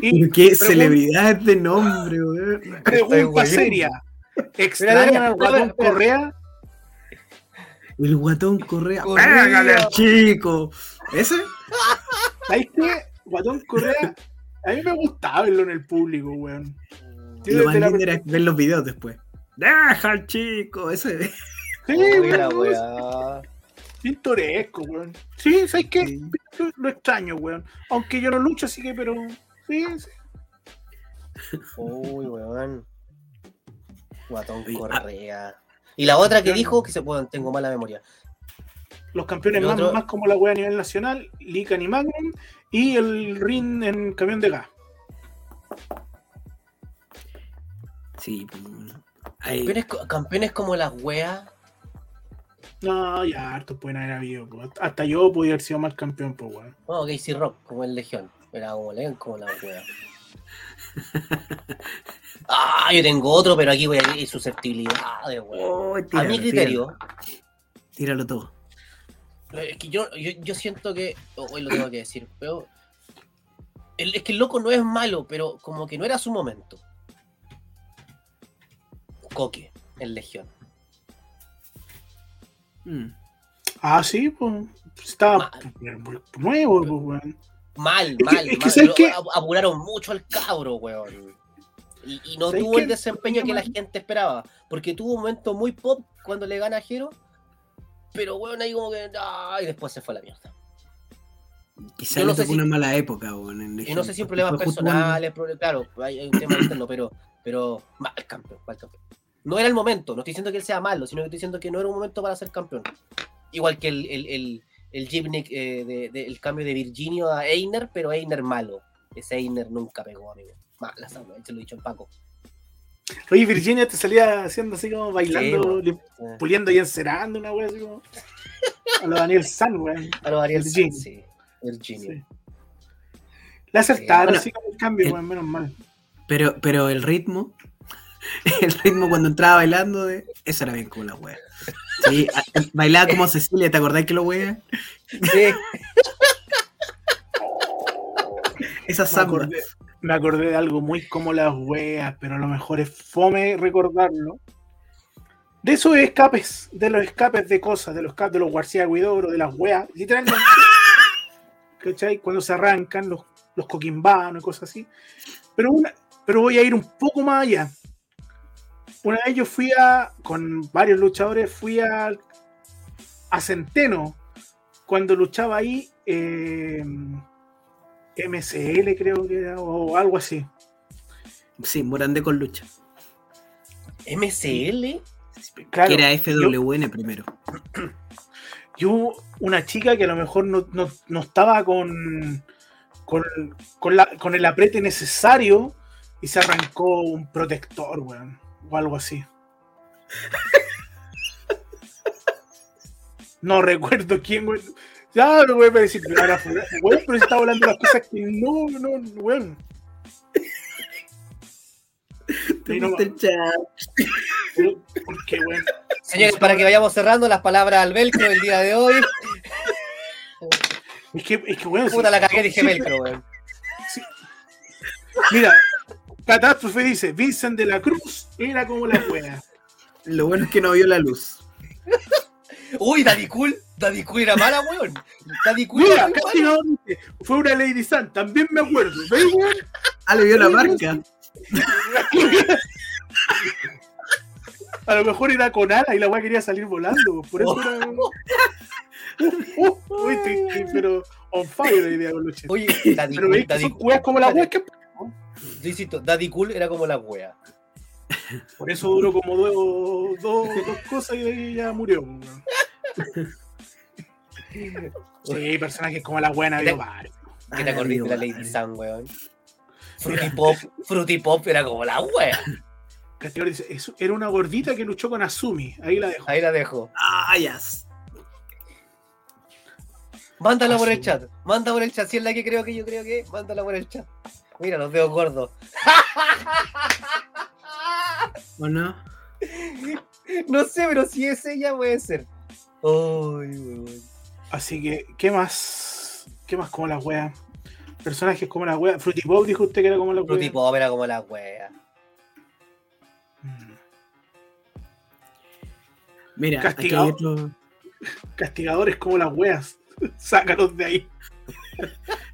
Y qué celebridad de nombre, weón. Pregunta seria. ¿Extrañan al guatón Correa? El guatón Correa. ¡Pégale chico! ¿Ese? ¿Sabes qué? Guatón Correa, a mí me gustaba verlo en el público, weón. lo más lindo era ver los videos después. ¡Deja al chico! Ese. Sí, weón. Pintoresco, weón. Sí, ¿sabes qué? Lo extraño, weón. Aunque yo no lucho, así que, pero. Sí, Uy, weón. Guatón Correa. Y la otra que dijo, que se pueden, tengo mala memoria. Los campeones más, más, como la wea a nivel nacional, Lican y Magnum, y el Ring en camión de gas. Sí, campeones, campeones como las weas no, ya harto pueden haber habido. Hasta yo pude haber sido más campeón, pues, weón. No, Casey Rock, como el Legión. Era como León, como la wea. ah, yo tengo otro, pero aquí voy a ir susceptibilidades, weón. Oh, a mi criterio. Tíralo, todo. Es que yo, yo, siento que. Hoy lo tengo que decir, pero. es que el loco no es malo, pero como que no era su momento. Coque, en Legión. Mm. Ah, sí, pues estaba nuevo, pues, weón. Mal, mal, es que, mal. Que... Apuraron mucho al cabro, weón. Y, no tuvo el desempeño que la gente esperaba. Porque tuvo un momento muy pop cuando le gana a Jero. Pero bueno, ahí como que. y después se fue a la mierda. Quizás no sé si... una mala época. Bueno, y no sé si problemas personales, claro, hay, un tema interno, pero, pero mal campeón, mal campeón. No era el momento, no estoy diciendo que él sea malo, sino que estoy diciendo que no era un momento para ser campeón. Igual que el, el, el, el Gimnick, eh, de, el cambio de Virginio a Einer, pero Einer malo. Ese Einer nunca pegó, amigo. Mala, se lo he dicho en Paco. Oye, Virginia te salía haciendo así como bailando, puliendo y encerando una wea así como. A lo Daniel San, weón. A lo Daniel San, sí. Virginia. Sí. Le acertaron así como el cambio, weón, menos mal. Pero, pero el ritmo, el ritmo cuando entraba bailando, de, eso era bien como la wea. Sí, bailaba como Cecilia, ¿te acordás que lo wea? Sí. Esa samba. Me, acordé de algo muy como las weas, pero a lo mejor es fome recordarlo. De esos escapes, de los escapes de cosas, de los escapes de los García Guidoro, de las weas, literalmente. ¿Cachai? Cuando se arrancan los, los coquimbanos y cosas así. Pero, una, pero voy a ir un poco más allá una vez yo fui a, con varios luchadores, fui a, a Centeno, cuando luchaba ahí eh, MCL creo que era, o algo así. Sí, Morandé con lucha. ¿MCL? que era FWN primero. Yo, una chica que a lo mejor no, estaba con, con, con, el aprete necesario y se arrancó un protector, weón o algo así. No recuerdo quién, güey. Ya no voy a decir, ahora güey, pero está hablando las cosas que no, no, güey. No, el chat. Porque, güey. Señores, para que vayamos cerrando las palabras al velcro del día de hoy. Es que, es que, güey. Puta la cagué, dije velcro, güey. Mira, Catástrofe dice, Vincent de la Cruz era como la buena. Lo bueno es que no vio la luz. Uy, Daddy Cool, Daddy Cool era mala, weón. Daddy Cool Mira, dice, fue una Lady Sun, también me acuerdo. ¿Ves, weón? Ah, le vio la marca. A lo mejor era con ala y la weá quería salir volando. Por eso era. Uy, pero on fire la idea. Oye, Daddy pero Cool, Daddy Cool. como la que Insisto, Daddy Cool era como la wea. Por eso duró como dos, dos, cosas y de ahí ya murió. Sí, personajes como la buena de ¿Qué te acordás de la Lady Sun, weón? Fruity Pop, Fruity Pop era como la wea. Castillo dice, era una gordita que luchó con Asumi. Ahí la dejo. Ahí la dejo. Ah, yes. Mándala por el chat. Mándala por el chat. Si es la que creo que yo creo que, mándala por el chat. Mira, los veo gordos. ¿O no? No sé, pero si es ella puede ser. Así que, ¿qué más? ¿Qué más como la wea? Personajes como la wea. Fruity Pop dijo usted que era como la wea. Fruity Pop era como la wea. Mm. Mira, castigadores como las weas. Sácalos de ahí.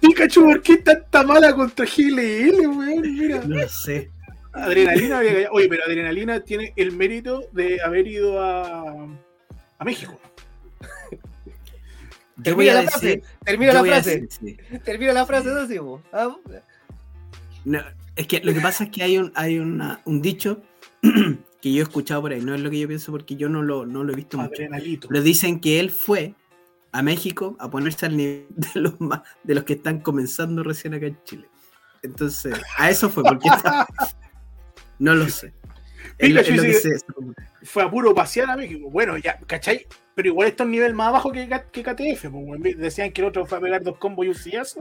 Pikachu, ¿por qué está tan mala contra GLL, weón? Mira. No sé. Adrenalina había Oye, pero Adrenalina tiene el mérito de haber ido a, a México. Termina la frase. Termina la frase. Termina la frase, no No, es que lo que pasa es que hay un, hay una, un dicho que yo he escuchado por ahí, no es lo que yo pienso porque yo no lo, no lo he visto mucho. Pero dicen que él fue a México a ponerse al nivel de los, de los que están comenzando recién acá en Chile. Entonces, a eso fue, porque no lo sé. Fue a puro pasear a México. Bueno, ya, ¿cachai? Pero igual está un nivel más abajo que, que KTF. Pues, decían que el otro fue a pegar dos combos y un sillazo.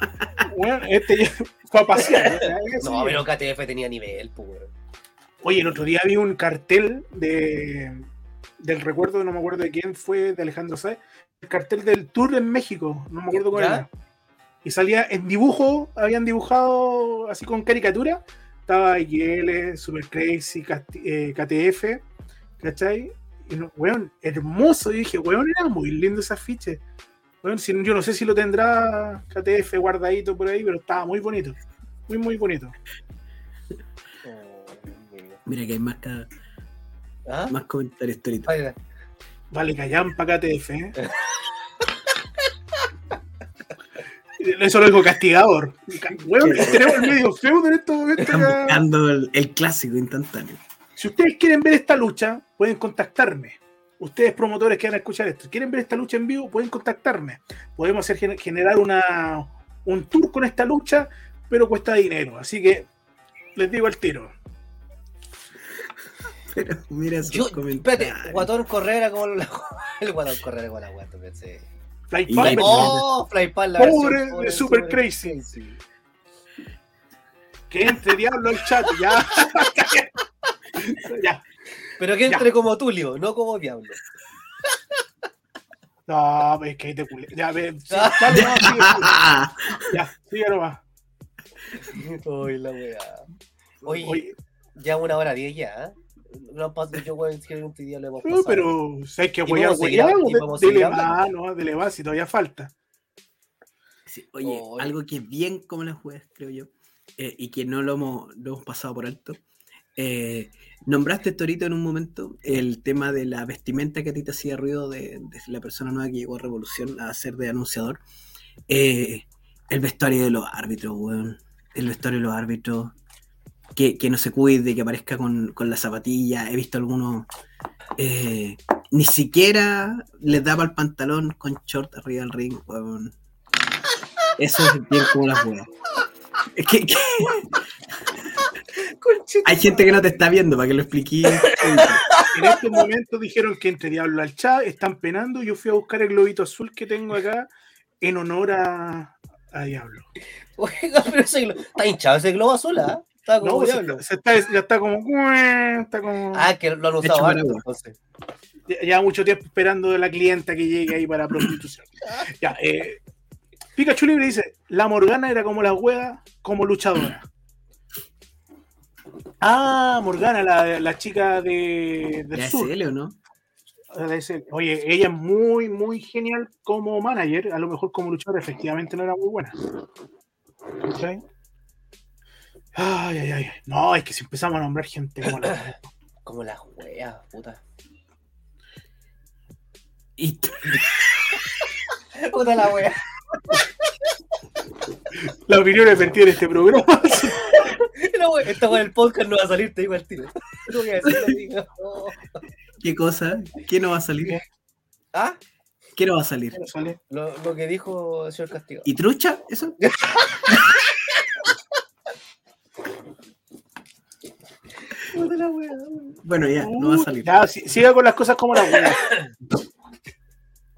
bueno, este fue a pasear. no, pero KTF tenía nivel, pues, Oye, el otro día vi un cartel de, del recuerdo, no me acuerdo de quién fue, de Alejandro Sáez, el cartel del tour en México, no me acuerdo cuál era. Y salía en dibujo, habían dibujado así con caricatura, estaba IL, Super Crazy, KTF, eh, ¿cachai? Y weón, hermoso, y dije, weón, era muy lindo ese afiche. Bueno, yo no sé si lo tendrá KTF guardadito por ahí, pero estaba muy bonito. Muy, muy bonito. Mira que hay más, ¿Ah? más comentarios, Torito. Vale, callampa KTF, ¿eh? Eso lo digo castigador. tenemos el medio feudo en estos momentos. Están buscando el, clásico instantáneo. Si ustedes quieren ver esta lucha, pueden contactarme. Ustedes promotores que van a escuchar esto, quieren ver esta lucha en vivo, pueden contactarme. Podemos hacer generar una, un tour con esta lucha, pero cuesta dinero. Así que les digo al tiro. Pero mira sus comentarios. Espérate, Guatón Correra con la, el Guatón Correra con la Guatón, pensé. Flypal. Oh, Flypal, la pobre, pobre, super, crazy. Que entre diablo al chat, ya. ya. Pero que entre como Tulio, no como diablo. No, es que ahí te culé. Ya, ve. Sí, dale, no, sigue, ya, sigue nomás. Uy, la weá. Oye, ya una hora diez ya. ¿eh? No pasa, yo voy a decir un día le hemos pasado. No, pero hay que apoyar, dele más, no, dele más, si todavía falta. Sí, oye, algo que es bien como las juegas, creo yo, eh, y que no lo hemos, lo hemos pasado por alto, eh, nombraste, Torito, en un momento el tema de la vestimenta que a ti te hacía ruido de, la persona nueva que llegó a Revolución a ser de anunciador. Eh, el vestuario de los árbitros, weón. El vestuario de los árbitros. Que, no se cuide, que aparezca con, la zapatilla. He visto algunos. Eh, ni siquiera les daba el pantalón con short arriba del ring, weón. Eso es bien como las weas. Es que, hay gente que no te está viendo para que lo explique. en estos momentos dijeron que entre Diablo al chat están penando. Yo fui a buscar el globito azul que tengo acá en honor a, Diablo. Oiga, pero ese está hinchado ese globo azul, ¿ah? Está como no. Se está, ya está como, está como. Ah, que lo han usado antes, Lleva mucho tiempo esperando de la clienta que llegue ahí para prostitución. ya, eh, Pikachu Libre dice: La Morgana era como la hueá, como luchadora. Ah, Morgana, la, la chica de, del sur. SL, ¿o no? Oye, ella es muy, muy genial como manager. A lo mejor como luchadora efectivamente no era muy buena. ¿Sí? Ay, ay, ay. No, es que si empezamos a nombrar gente como la. Como la wea, puta. Y. puta la wea. La opinión es vertida en este programa. no, esto con el podcast no va a salir, te digo al tiro. ¿Qué cosa? ¿Qué no va a salir? ¿Ah? ¿Qué no va a salir? Lo, lo que dijo el señor Castillo. ¿Y trucha? ¿Eso? Bueno, ya, no va a salir. Ya, siga con las cosas como las weas.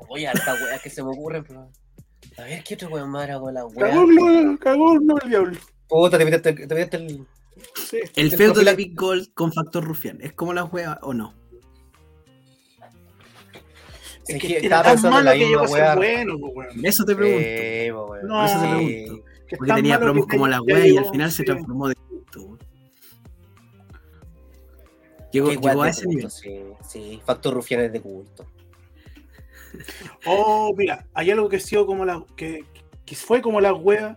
Oye, esta wea que se me ocurre, pero. A ver, ¿qué otra wea más con la wea? Cagó, cagó no, el diablo. Puta, te metiste, te metiste el. el feo de la Big Gold con factor rufián, ¿es como la wea o no? Es que, estaba pensando en la misma wea. Bueno, Eso te pregunto. No, Eso te pregunto. Porque tenía promos como la wea y al final se transformó de Llegó, llegó a ese nivel. Sí, sí, factor rufián es de culto. Oh, mira, hay algo que, sido como la, que, que fue como la wea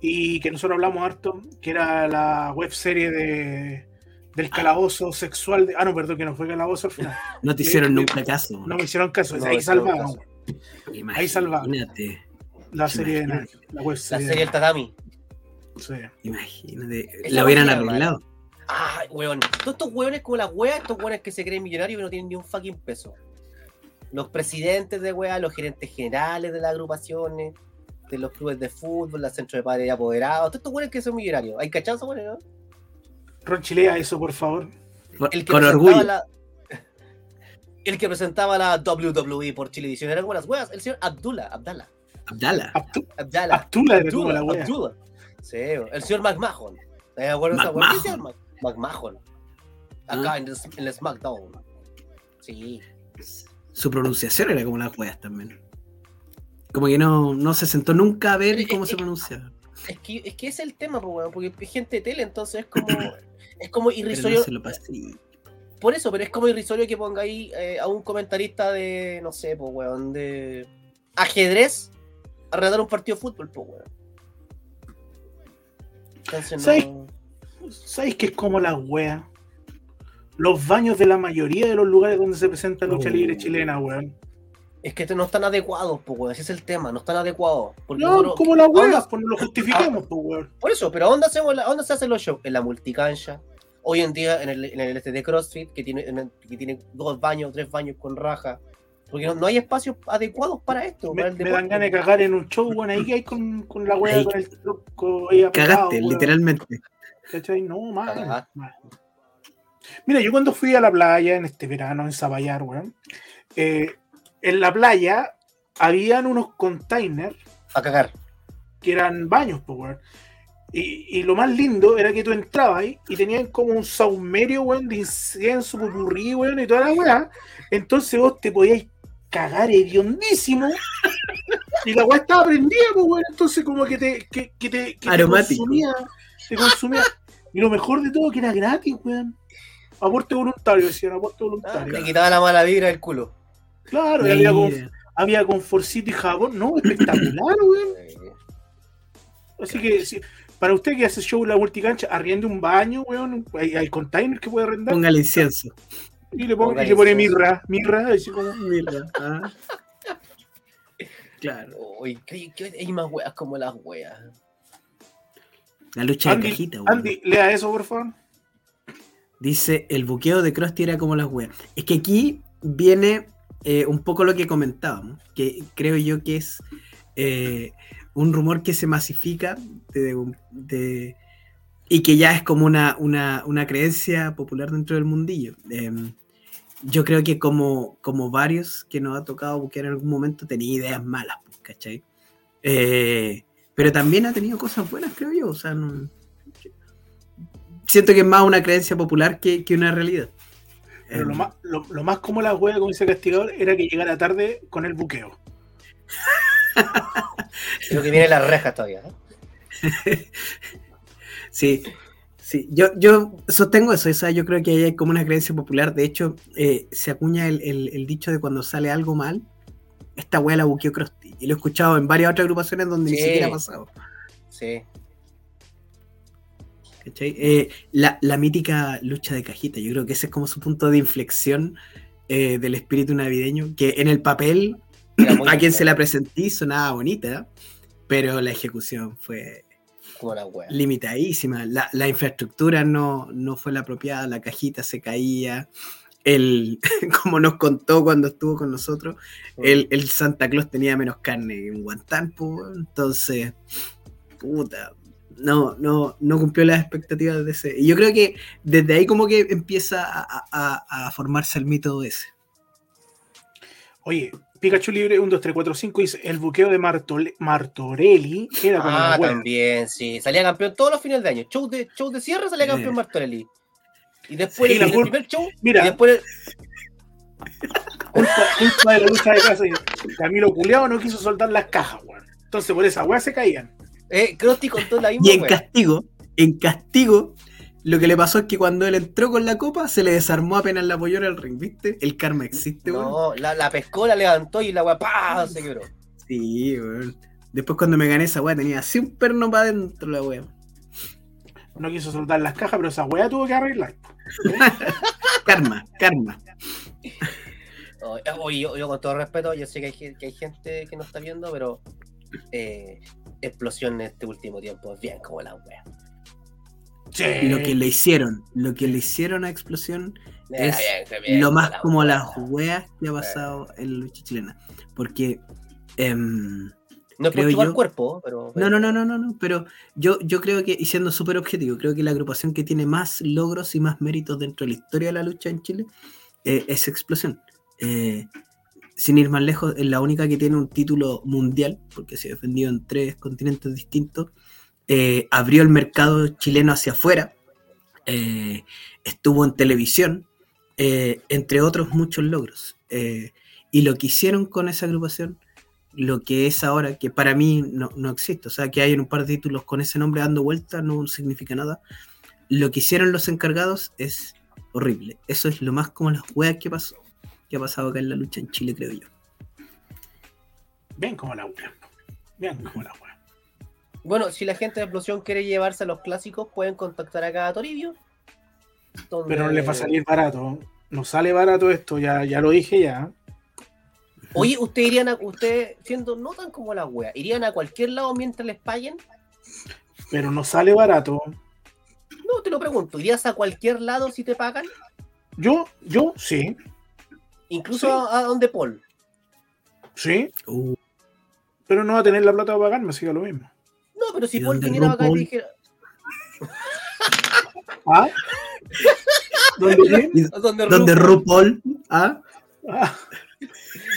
y que nosotros hablamos harto, que era la web serie de, del calabozo sexual. De, ah, no, perdón, que no fue calabozo al final. No te hicieron nunca caso. No me hicieron caso, ahí salvaron. Ahí salvaron. La serie de la web serie. La serie del tatami. Sí. Imagínate, la hubieran arreglado. Ay, weón. Todos estos weones como la wea, estos weones que se creen millonarios y no tienen ni un fucking peso. Los presidentes de wea, los gerentes generales de las agrupaciones, de los clubes de fútbol, la centro de padres apoderados, todos estos buenos que son millonarios. ¿Hay cachazo, bueno, no? Ron Chilea, eso, por favor. El que Con orgullo. La, el que presentaba la WWE por Chilevisión eran buenas huevas, el señor Abdullah, Abdallah. Abdallah. Abdallah. Abdullah, Abdullah, Abdullah, Abdullah. Sí, el señor McMahon. ¿Te acuerdas de esa McMahon. Acá ¿Ah? en, el, en el SmackDown. Sí. Su pronunciación era como las huevas también. Como que no, no se sentó nunca a ver cómo se pronuncia. Es que, es que es el tema, porque es gente de tele, entonces es como, es como irrisorio. por eso, pero es como irrisorio que ponga ahí eh, a un comentarista de, no sé, pues, weón, de, ajedrez a retar un partido de fútbol, pues, weón. Entonces ¿Sabes? no. ¿Sabes qué es como la wea? Los baños de la mayoría de los lugares donde se presenta lucha Oh. libre chilena, weón. Es que no están adecuados, pues, weón. Ese es el tema, no están adecuados. Porque No, nosotros- como la wea, ¿Dónde- pues no lo justificamos, pues, weón. Por eso, pero ¿dónde, hacemos la- ¿dónde se hacen los shows? En la multicancha. Hoy en día en el, en el este de CrossFit, que tiene, el- que tiene dos baños, tres baños con raja. Porque no, no hay espacios adecuados para esto. Me, para el me dan ganas de cagar en un show, weón, ahí que hay con, con la wea, con el Cagaste, weón. literalmente. ¿Cachai? No, mal, mal. Mira, yo cuando fui a la playa en este verano en Zapallar, weón, eh, en la playa habían unos containers A cagar. que eran baños, pues, weón. Y, y lo más lindo era que tú entrabas ahí y tenían como un saumerio, weón, de incienso, pupurrí, weón, y toda la weá. Entonces vos te podías cagar hediondísimo. Y la weá estaba prendida, pues, weón. Entonces como que te, que, que te, que te Aromático. consumía. Te consumía. Y lo mejor de todo que era gratis, weón. Aporte voluntario, decían, aporte Ah, voluntario. le quitaba la mala vibra del culo. Claro, y había, con, había conforcito y jabón. No, espectacular, weón. Así que si- para usted que hace show en la multicancha, arriende un baño, weón. Hay, hay containers que puede arrendar. Póngale incienso. y le, pone, póngale y le pone mirra, mirra, así como. Mira, ah. Claro. Uy, ¿qué- qué- hay más weas como las weas. La lucha de cajita, weón. Andy, lea eso, por favor. Dice, el buqueo de Krusty era como las weas. Es que aquí viene eh, un poco lo que comentábamos, que creo yo que es eh, un rumor que se masifica de, de- y que ya es como una, una, una creencia popular dentro del mundillo. Em, yo creo que como, como varios que nos ha tocado buquear en algún momento tenía ideas malas, pues, ¿cachai? Eh, pero también ha tenido cosas buenas, creo yo. O sea, no, siento que es más una creencia popular que, que una realidad. Pero lo Em, más, lo, lo más como la wea, como dice Castigador, era que llegara tarde con el buqueo. Creo que viene las rejas todavía. ¿eh? Sí, sí, yo, yo sostengo eso, o sea, yo creo que ahí hay como una creencia popular, de hecho, eh, se acuña el, el- el dicho de cuando sale algo mal, esta wea la buqueó Krusty, y lo he escuchado en varias otras agrupaciones donde ni Sí. siquiera ha pasado, Sí. ¿cachai? Eh, la, la mítica lucha de cajita, yo creo que ese es como su punto de inflexión eh, del espíritu navideño, que en el papel, a quien se la presentí sonaba bonita, pero la ejecución fue limitadísima. La, la infraestructura no, no fue la apropiada, la cajita se caía. El, como nos contó cuando estuvo con nosotros, el, el Santa Claus tenía menos carne que un guantán, po, entonces, puta, no, no, no cumplió las expectativas de ese. Y yo creo que desde ahí como que empieza a, a- a formarse el mito ese. Oye, Pikachu Libre 1, 2, 3, 4, 5 dice: el buqueo de Martole- Martorelli era como Ah, también, sí. Salía campeón todos los finales de año. Show de, show de cierre salía campeón. Martorelli. Y después Sí, el, la el primer show. Mira. Y después culpa, culpa de la lucha de casa. y Camilo Culeado no quiso soltar las cajas, weón. Entonces por esa weá se caían. eh, Krusty contó la misma Y en wea. castigo, en castigo, lo que le pasó es que cuando él entró con la copa, se le desarmó apenas la apoyó al ring, ¿viste? El karma existe, weón. No, la, la pescó, la levantó y la wea ¡pah! se quebró. Sí, weón. Después cuando me gané esa weá tenía así un perno para adentro la weá. No quiso soltar las cajas, pero esa weá tuvo que arreglar. Karma, karma. Oye, yo, yo con todo respeto, yo sé que hay, gen- que hay gente que no está viendo, pero eh, explosión en este último tiempo es bien como la wea. Sí. Lo que le hicieron, lo que le hicieron a Explosión Eh, Es bien, bien lo más la como wea. las weas que ha pasado en la lucha chilena. Porque em, No creo yo- cuerpo, pero. No, no, no, no, no, no, pero yo, yo creo que, y siendo súper objetivo, creo que la agrupación que tiene más logros y más méritos dentro de la historia de la lucha en Chile eh, es Explosión. Eh, sin ir más lejos, es la única que tiene un título mundial, porque se ha defendido en tres continentes distintos. Eh, abrió el mercado chileno hacia afuera, estuvo en televisión, entre otros muchos logros. Y lo que hicieron con esa agrupación lo que es ahora, que para mí no, no existe. O sea, que hay un par de títulos con ese nombre dando vuelta no significa nada. Lo que hicieron los encargados es horrible. Eso es lo más como las weas que pasó, que ha pasado acá en la lucha en Chile, creo yo. Bien como la wea. Bien como la wea. Bueno, si la gente de Explosión quiere llevarse a los clásicos, pueden contactar acá a Toribio. Pero no les va a salir barato. No sale barato esto, ya, ya lo dije ya. Oye, ¿ustedes irían a, ustedes, siendo no tan como la wea, irían a cualquier lado mientras les paguen? Pero no sale barato. No, te lo pregunto, ¿irías a cualquier lado si te pagan? Yo, yo, sí. Incluso A, donde Paul. Sí. Uh. Pero no va a tener la plata para pagarme, siga lo mismo. No, pero si Paul viniera a pagar y dijera. ¿Ah? ¿Dónde, ¿Dónde, ¿Dónde RuPaul? ¿Ah? ¿Ah?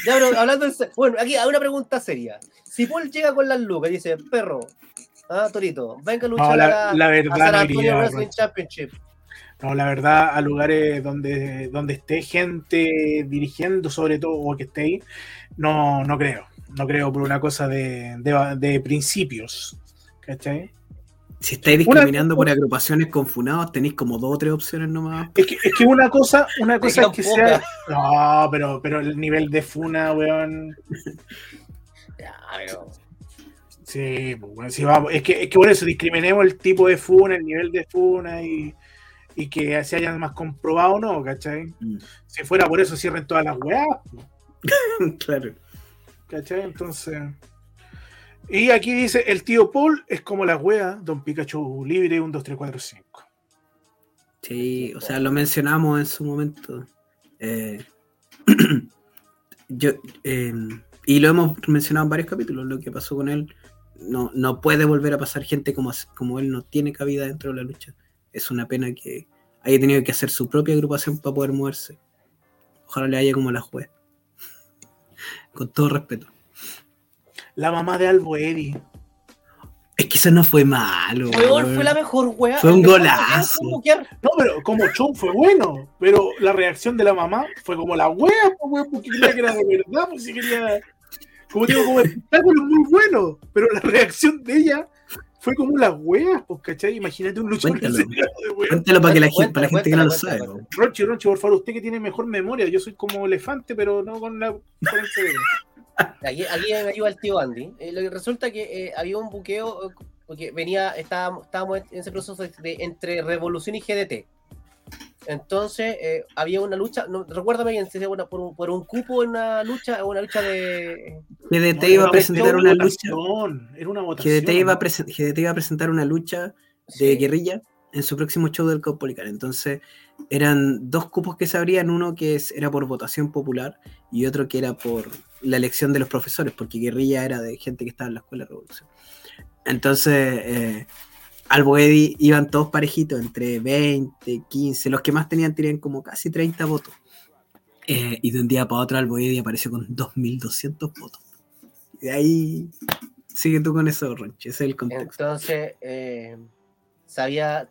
Ya, pero hablando de... Bueno, aquí hay una pregunta seria. Si Paul llega con las lucas y dice, perro, ah, Torito, venga a luchar no, la, la verdad, a San Antonio no Wrestling Championship. No, la verdad, a lugares donde, donde esté gente dirigiendo, sobre todo, o que esté ahí, no, no creo. No creo por una cosa de, de, de principios. ¿Cachai? Si estáis discriminando por agrupaciones confunadas, tenéis como dos o tres opciones nomás. Es que, es que una cosa, una cosa es que sea. No, pero, pero el nivel de funa, weón. Ya, pero. Sí, pues, bueno, si vamos, es que, es que por eso discriminemos el tipo de funa, el nivel de funa y, y que se hayan más comprobado no, ¿cachai? Mm. Si fuera por eso cierren todas las weas. claro. ¿Cachai? Entonces. Y aquí dice, el tío Paul es como la wea, Don Pikachu libre, 1, 2, 3, 4, 5. Sí, o sea, lo mencionamos en su momento. Eh, yo, eh, y lo hemos mencionado en varios capítulos, lo que pasó con él. No, no puede volver a pasar gente como, como él, no tiene cabida dentro de la lucha. Es una pena que haya tenido que hacer su propia agrupación para poder moverse. Ojalá le haya como la juez. Con todo respeto la mamá de Albo Eddy. Es que eso no fue malo. fue la mejor weá. Fue un golazo. No, pero como show fue bueno. Pero la reacción de la mamá fue como la wea, porque quería que era de verdad, pues si quería. Como digo, como espectáculo muy bueno. Pero la reacción de ella fue como la wea, pues, ¿cachai? Imagínate un luchador cuéntalo, cuéntalo para, que la, gente, para la gente que no lo sabe. Ronchi, Ronchi, por favor, usted que tiene mejor memoria. Yo soy como elefante, pero no con la. Con el cerebro. Aquí, aquí me ayuda el tío Andy. Eh, lo que resulta que eh, había un buqueo, porque venía, estábamos, estábamos en ese proceso de, entre Revolución y GDT. Entonces eh, había una lucha, no, recuérdame bien, si una, por, un, por un cupo en una lucha, una lucha de. GDT iba a presentar una, lucha. Era una votación. GDT iba, a GDT iba a presentar una lucha de guerrilla en su próximo show del Caupolicán. Entonces, eran dos cupos que se abrían, uno que era por votación popular y otro que era por la elección de los profesores, porque guerrilla era de gente que estaba en la escuela de revolución. Entonces, eh, al iban todos parejitos, entre 20, 15, los que más tenían tenían como casi 30 votos. Eh, y de un día para otro al Boedi apareció con 2.200 votos. Y ahí sigue tú con eso, Ronchi, ese es el contexto. Entonces, eh, se, había,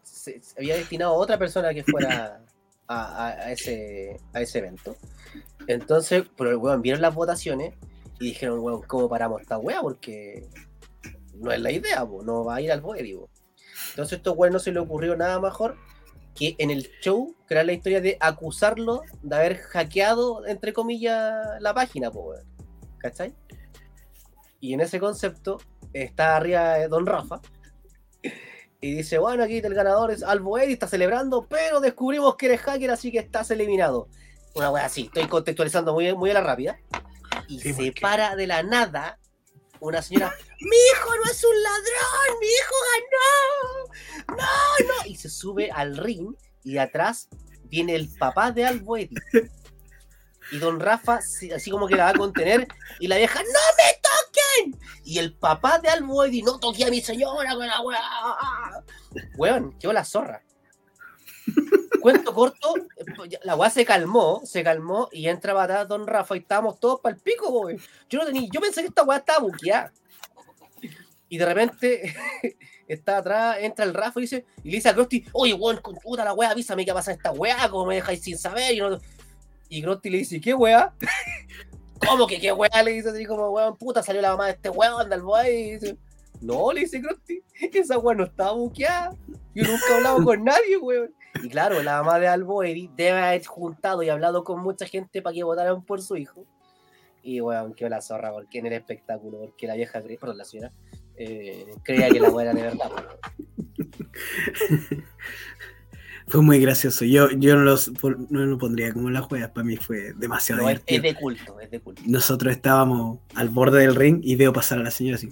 había destinado a otra persona que fuera a, ese, a ese evento. Entonces, pero weón, vieron las votaciones y dijeron, weón, ¿cómo paramos esta weá? Porque no es la idea, no va a ir al poder, Entonces, a estos weón no se le ocurrió nada mejor que en el show crear la historia de acusarlo de haber hackeado, entre comillas, la página, weón. ¿Cachai? Y en ese concepto está arriba Don Rafa. Y dice, bueno, aquí el ganador es Albo y está celebrando, pero descubrimos que eres hacker, así que estás eliminado una wea así, estoy contextualizando muy, muy a la rápida. Y se para de la nada una señora, mi hijo no es un ladrón, mi hijo ganó, no, no. Y se sube al ring y atrás viene el papá de Albuedi. Y don Rafa, así como que la va a contener, y la vieja, ¡No me toquen! Y el papá de Albuedi, no toqué a mi señora con la weá. Weón, quedó la zorra cuento corto, la weá se calmó, se calmó y entra a Don Rafa y estábamos todos para el pico, Yo no tenía, yo pensé que esta weá estaba buqueada. Y de repente está atrás, entra el Rafa y dice, y le dice a Krusty, oye weón, puta la weá, avísame qué pasa esta weá, como me dejáis sin saber. Y, no... y Krusty le dice, ¿qué weá? ¿Cómo que qué weá? Le dice así como, weón, puta, salió la mamá de este weón, anda el weá y dice, no, le dice Krusty, esa weá no estaba buqueada. Yo nunca he hablado con nadie, weón. Y claro, la mamá de Alboeri debe haber juntado y hablado con mucha gente para que votaran por su hijo. Y weón, quedó la zorra porque en el espectáculo, porque la vieja, perdón, la señora, eh, creía que la weá era de verdad. Fue muy gracioso. Yo, yo no, los, no lo pondría como la juega, para mí fue demasiado no, es, de culto, es de culto. Nosotros estábamos al borde del ring y veo pasar a la señora así,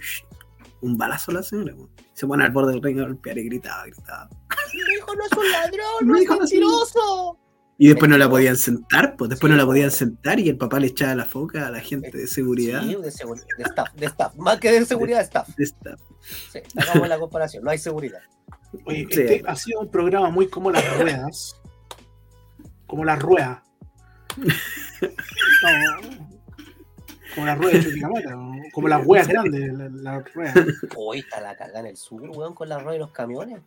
un balazo a la señora. Se pone al borde del ring a golpear y gritaba, gritaba. Mi hijo no es un ladrón, no es mentiroso. Y después no la podían sentar, pues después no la podían sentar y el papá le echaba la foca a la gente de seguridad. Sí, de, seguridad, de staff, de staff, más que de seguridad, de staff. De staff. Sí, hagamos la comparación, no hay seguridad. Oye, este ha sido un programa muy como las ruedas. Como las ruedas. como las ruedas de como las ruedas grandes, las la ruedas. Hoy está la carga en el sur, weón, con las ruedas de los camiones.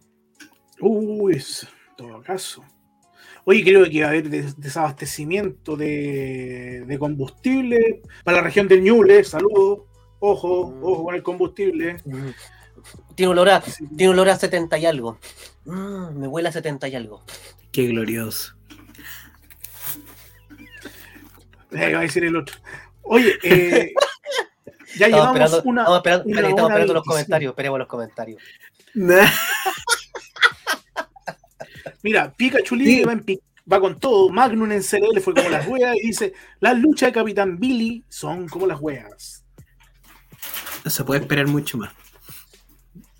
Uy, en todo caso. Oye, creo que va a haber desabastecimiento de, de, combustible para la región del Ñuble. Saludos. Ojo, mm. ojo con el combustible. Mm. Tiene olor a, tiene olor a 70 y algo. Mm, me huele a 70 y algo. Qué glorioso. Va a decir el otro. Oye, eh, ya llevamos esperando, una. Estamos esperando, estamos esperando los comentarios. Esperemos los comentarios. Mira, Pikachu sí. va, va, con todo. Magnum en CLL fue como las weas y dice: Las luchas de Capitán Billy son como las weas. No se puede esperar mucho más.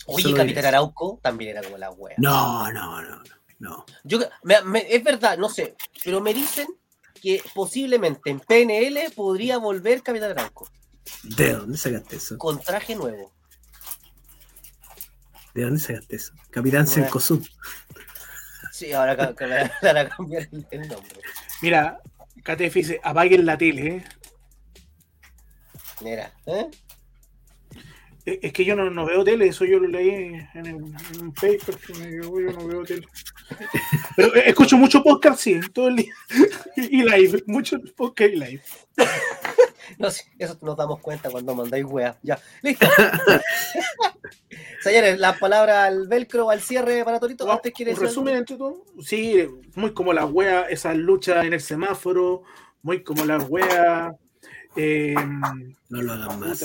Oye, Capitán Arauco también era como la wea. No, no, no, no. Yo, es verdad, no sé, pero me dicen que posiblemente en PNL podría volver Capitán Arauco. ¿De dónde sacaste eso? Con traje nuevo. ¿De dónde sacaste eso? Capitán Cencosud. Sí, ahora van a cambiar el nombre. Mira, KTF dice, apaguen la tele, ¿eh? Mira, ¿eh? Es que yo no, no, veo tele, eso yo lo leí en, el, en un paper, yo, yo no veo tele. Pero escucho mucho podcast, sí, todo el día. Y live, mucho podcast y live. No, sí, eso nos damos cuenta cuando mandáis weas. Ya, listo. Señores, la palabra al velcro, al cierre para Torito. ¿Antes quieres un resumen entre todo? Sí, muy como las weas, esas luchas en el semáforo, muy como las weas. Eh, no lo hagan más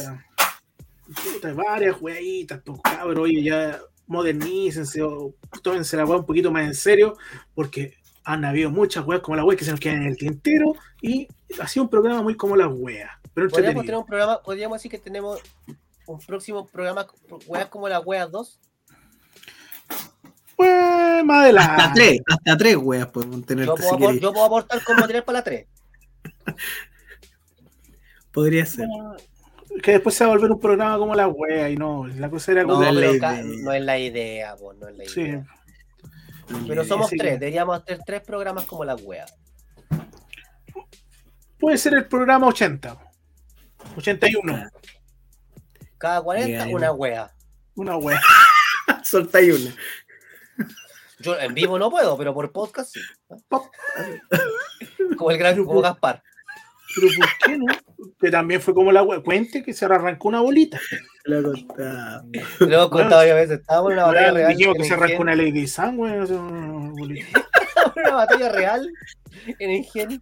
varias jueguitas, pues cabrón, oye, ya modernícense o tómense la weá un poquito más en serio, porque han habido muchas weas como la wea que se nos quedan en el tintero y ha sido un programa muy como la wea. Pero ¿Podríamos, tener un programa, podríamos decir que tenemos un próximo programa, weas como la wea 2. Pues más adelante. Hasta tres, hasta tres weas podemos tener. Yo puedo, yo puedo aportar con material para la 3. Podría ser que después se va a volver un programa como la wea y no, la cosa era como... No, no, es la idea, no es la idea. Sí. Pero somos tres, deberíamos hacer tres programas como la wea. Puede ser el programa 80. 81. Cada 40, una wea. Una wea. Solta y una. Yo en vivo no puedo, pero por podcast sí. como el gran grupo Gaspar. Pero ¿por qué no? Que también fue como la cuente que se arrancó una bolita. Lo contaba. Lo hemos contado varias veces. Estábamos en una batalla real. Dijimos que se arrancó una Lady Sun, güey. Una, una batalla real en Ingenio.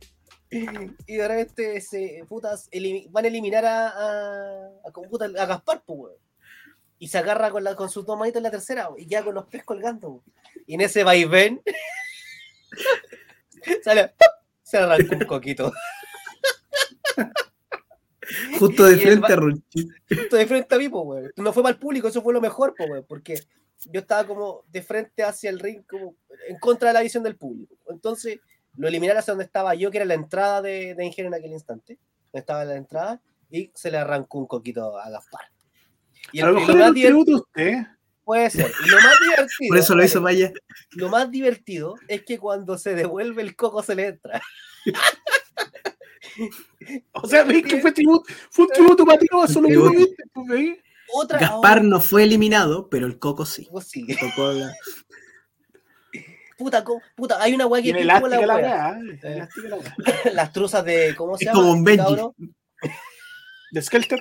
Y de repente se, putas, van a eliminar a, a, a, a Gaspar, pues, Y se agarra con, la, con sus dos manitos en la tercera, y ya con los pies colgando. Y en ese vaivén sale, se arrancó un coquito. Justo de frente a. Justo de frente a mí, pues, No fue para el público, eso fue lo mejor, pues, porque yo estaba como de frente hacia el ring, como en contra de la visión del público. Entonces, lo eliminaron hacia donde estaba yo, que era la entrada de, de Ingenio en aquel instante. Estaba en la entrada y se le arrancó un coquito a Gaspar. Y el, a lo mejor tributo usted. Puede ser. Y lo más divertido. Por eso lo hizo Maya. Lo más divertido es que cuando se devuelve el coco se le entra. O sea, ¿veis que fue, tributo, fue un tributo para ti? No, eso lo viste, pues, Otra, Gaspar no fue eliminado, pero el Coco sí. Coco sí. la... Puta, puta, hay una weá que la. Eh. Las truzas de. ¿Cómo se es llama? Como un Benji. ¿De Skelter?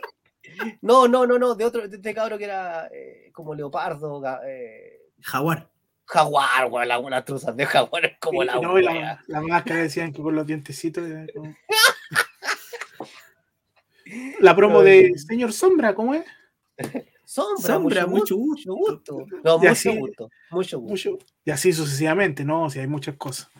No, no, no, no, de otro, de este cabro que era eh, como leopardo. Eh... Jaguar. Jaguar, weón, las truzas de jaguar es como la, no, la, la, máscara decían que con los dientecitos. Como... La promo de Señor Sombra, ¿cómo es? Sombra, mucho, mucho, gusto. No, mucho, gusto, mucho gusto. y así sucesivamente, ¿no? O sea, hay muchas cosas.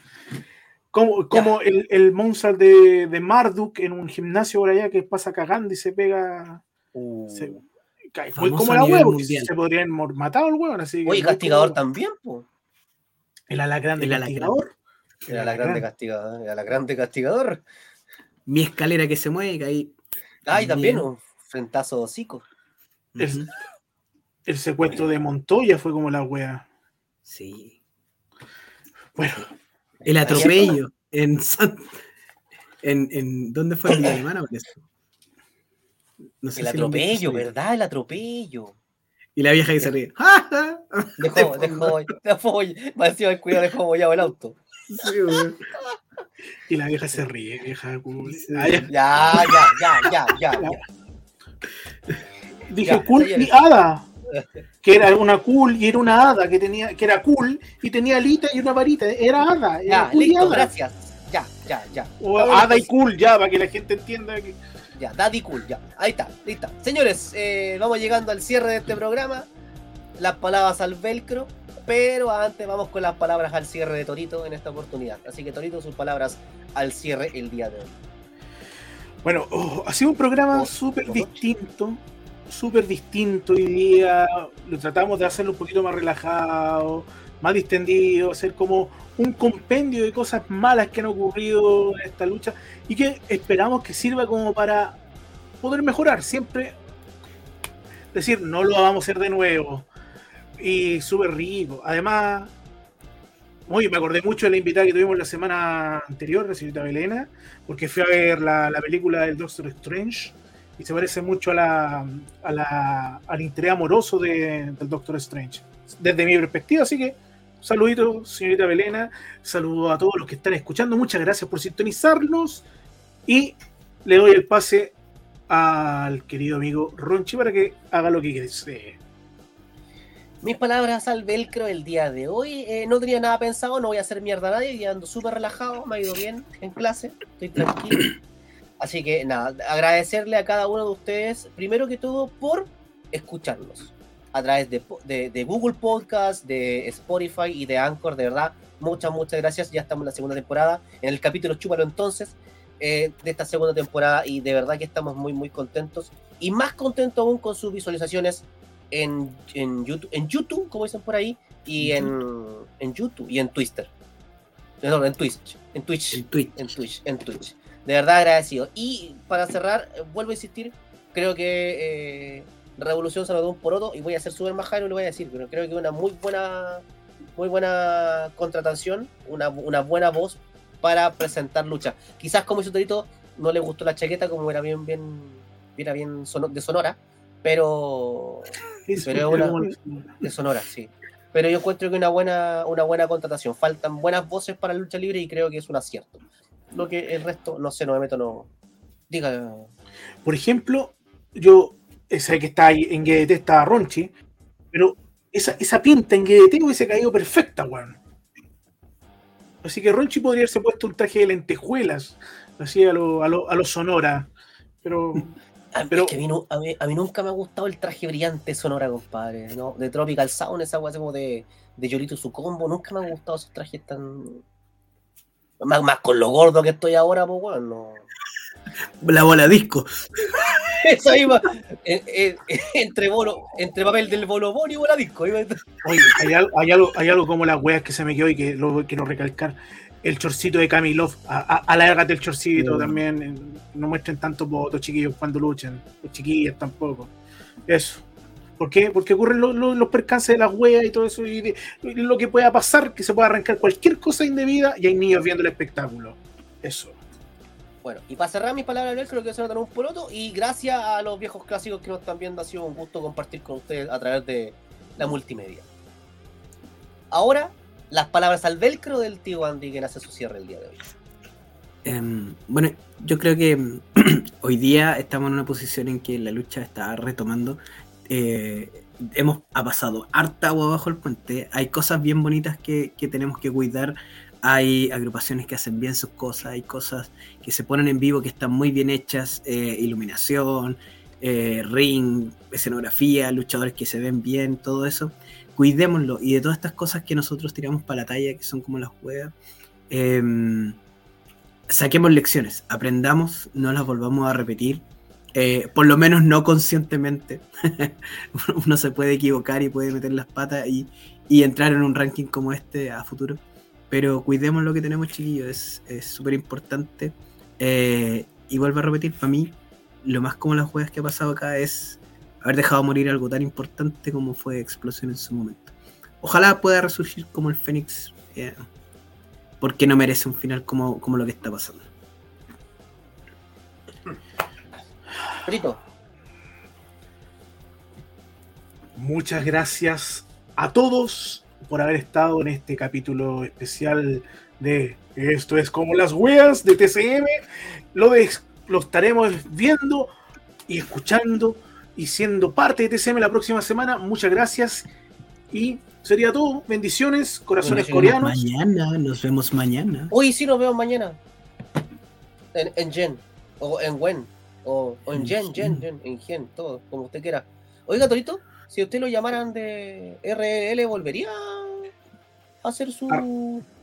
Como, como el, el de, de, Marduk en un gimnasio por allá que pasa cagando y se pega. Uh, se, cae, como la huevo, se podrían matar al huevo. Así Oye, castigador también, pues. El alacrán de castigador. El alacrán de castigador. El alacrán de castigador. Mi escalera que se mueve, ahí. Ay, también un frentazo hocico. El, el, secuestro de Montoya fue como la wea. Sí. Bueno. El atropello en, en, en ¿Dónde fue el alemana? No sé el atropello, ¿verdad? El atropello. Y la vieja que se ríe. Dejó, dejó, dejó, dejó, el cuidado, dejó bollado el auto. Sí, Y la vieja se ríe, vieja. Ah, ya. ya, ya, ya, ya, ya. Dije cool y hada. Que era una cool y era una hada que tenía, que era cool y tenía alita y una varita. Era hada. ya, listo, gracias. Ya, ya, ya. O hada y cool, ya, para que la gente entienda que. Ya, Daddy Cool, ya. Ahí está, lista. Señores, eh, vamos llegando al cierre de este programa. Las palabras al velcro. Pero antes vamos con las palabras al cierre de Torito en esta oportunidad. Así que Torito, sus palabras al cierre el día de hoy. Bueno, oh, ha sido un programa súper distinto súper distinto hoy día. Lo tratamos de hacerlo un poquito más relajado, más distendido, hacer como un compendio de cosas malas que han ocurrido en esta lucha y que esperamos que sirva como para poder mejorar. Siempre decir, no lo vamos a hacer de nuevo. Y súper rico. Además, me acordé mucho de la invitada que tuvimos la semana anterior, la señorita Belena, porque fui a ver la, la película del Doctor Strange y se parece mucho a la, a la, al interés amoroso de, del Doctor Strange, desde mi perspectiva. Así que, saludito, señorita Belena, saludo a todos los que están escuchando, muchas gracias por sintonizarnos y le doy el pase al querido amigo Ronchi para que haga lo que desee. Mis palabras al velcro el día de hoy. Eh, no tenía nada pensado, no voy a hacer mierda a nadie, y ando súper relajado, me ha ido bien en clase, estoy tranquilo. Así que nada, agradecerle a cada uno de ustedes, primero que todo, por escucharnos a través de, Google Podcast, de Spotify y de Anchor, de verdad. Muchas, muchas gracias. Ya estamos en la segunda temporada, en el capítulo Chúpalo entonces, eh, de esta segunda temporada y de verdad que estamos muy, muy contentos. Y más contentos aún con sus visualizaciones en, YouTube, en YouTube, como dicen por ahí, y en, en YouTube y en Twitter. No, en Twitch, en Twitch, en Twitch, en Twitch, en Twitch. De verdad agradecido. Y para cerrar, vuelvo a insistir, creo que eh, Revolución se lo dio un poroto y voy a ser súper majaro y lo voy a decir, pero creo que una muy buena, muy buena contratación, una, buena voz para presentar lucha. Quizás como hizo Torito, no le gustó la chaqueta como era bien, bien, era bien de sonora, pero, pero es una de sonora, sí. Pero yo encuentro que una buena, una buena contratación. Faltan buenas voces para la lucha libre y creo que es un acierto lo que el resto, no sé, no me meto, no. Diga. Por ejemplo, yo sé que está ahí en GDT está Ronchi, pero esa, esa pinta en GDT hubiese caído perfecta, weón. Así que Ronchi podría haberse puesto un traje de lentejuelas, así a lo, a lo, a lo sonora. Pero. pero... Es que a mí, a, mí, nunca me ha gustado el traje brillante sonora, compadre. ¿no? De Tropical Sound, esa weá como de, de Yolito su combo. Nunca me han gustado esos trajes tan más, más con lo gordo que estoy ahora, pues bueno. La bola disco. Eso iba entre bolo, entre papel del bolo y bola disco. Oye, hay algo, hay algo, hay algo como las weas que se me quedó y que lo quiero recalcar. El chorcito de Kamilov, alárgate el chorcito también. No muestren tantos votos, chiquillos, cuando luchen. Los chiquillos tampoco. Eso. ¿Por qué? Porque ocurren los percances de las weas y todo eso, y, lo que pueda pasar, que se pueda arrancar cualquier cosa indebida y hay niños viendo el espectáculo. Eso. Bueno, y para cerrar mis palabras, creo que se notan un poroto, y gracias a los viejos clásicos que nos están viendo, ha sido un gusto compartir con ustedes a través de la multimedia. Ahora, las palabras al velcro del tío Andy que hace su cierre el día de hoy. Em, bueno, yo creo que hoy día estamos en una posición en que la lucha está retomando eh, hemos pasado harta agua bajo el puente. Hay cosas bien bonitas que, tenemos que cuidar hay agrupaciones que hacen bien sus cosas, hay cosas que se ponen en vivo que están muy bien hechas, eh, iluminación, eh, ring, escenografía, luchadores que se ven bien, todo eso. Cuidémoslo y de todas estas cosas que nosotros tiramos para la talla, que son como las juegas, em, saquemos lecciones, aprendamos, no las volvamos a repetir. Eh, por lo menos no conscientemente. Uno se puede equivocar y puede meter las patas y, y entrar en un ranking como este a futuro pero cuidemos lo que tenemos, chiquillos, es súper importante. Eh, y vuelvo a repetir, para mí, lo más como las juegas que ha pasado acá es haber dejado morir algo tan importante como fue Explosión en su momento. Ojalá pueda resurgir como el Fénix, eh, porque no merece un final como, como lo que está pasando. Muchas gracias a todos por haber estado en este capítulo especial de Esto es como las weas de TCM. Lo, lo estaremos viendo y escuchando y siendo parte de TCM la próxima semana. Muchas gracias y sería todo. Bendiciones, corazones coreanos. Mañana, nos vemos mañana. Uy, sí, nos vemos mañana. En, en Gen, o en Wen, o, en Gen, Gen, Gen, en Gen, todo, como usted quiera. Oiga, Torito, si usted lo llamaran de RL, ¿volvería a hacer su. Ah.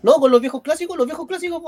No, con los viejos clásicos, los viejos clásicos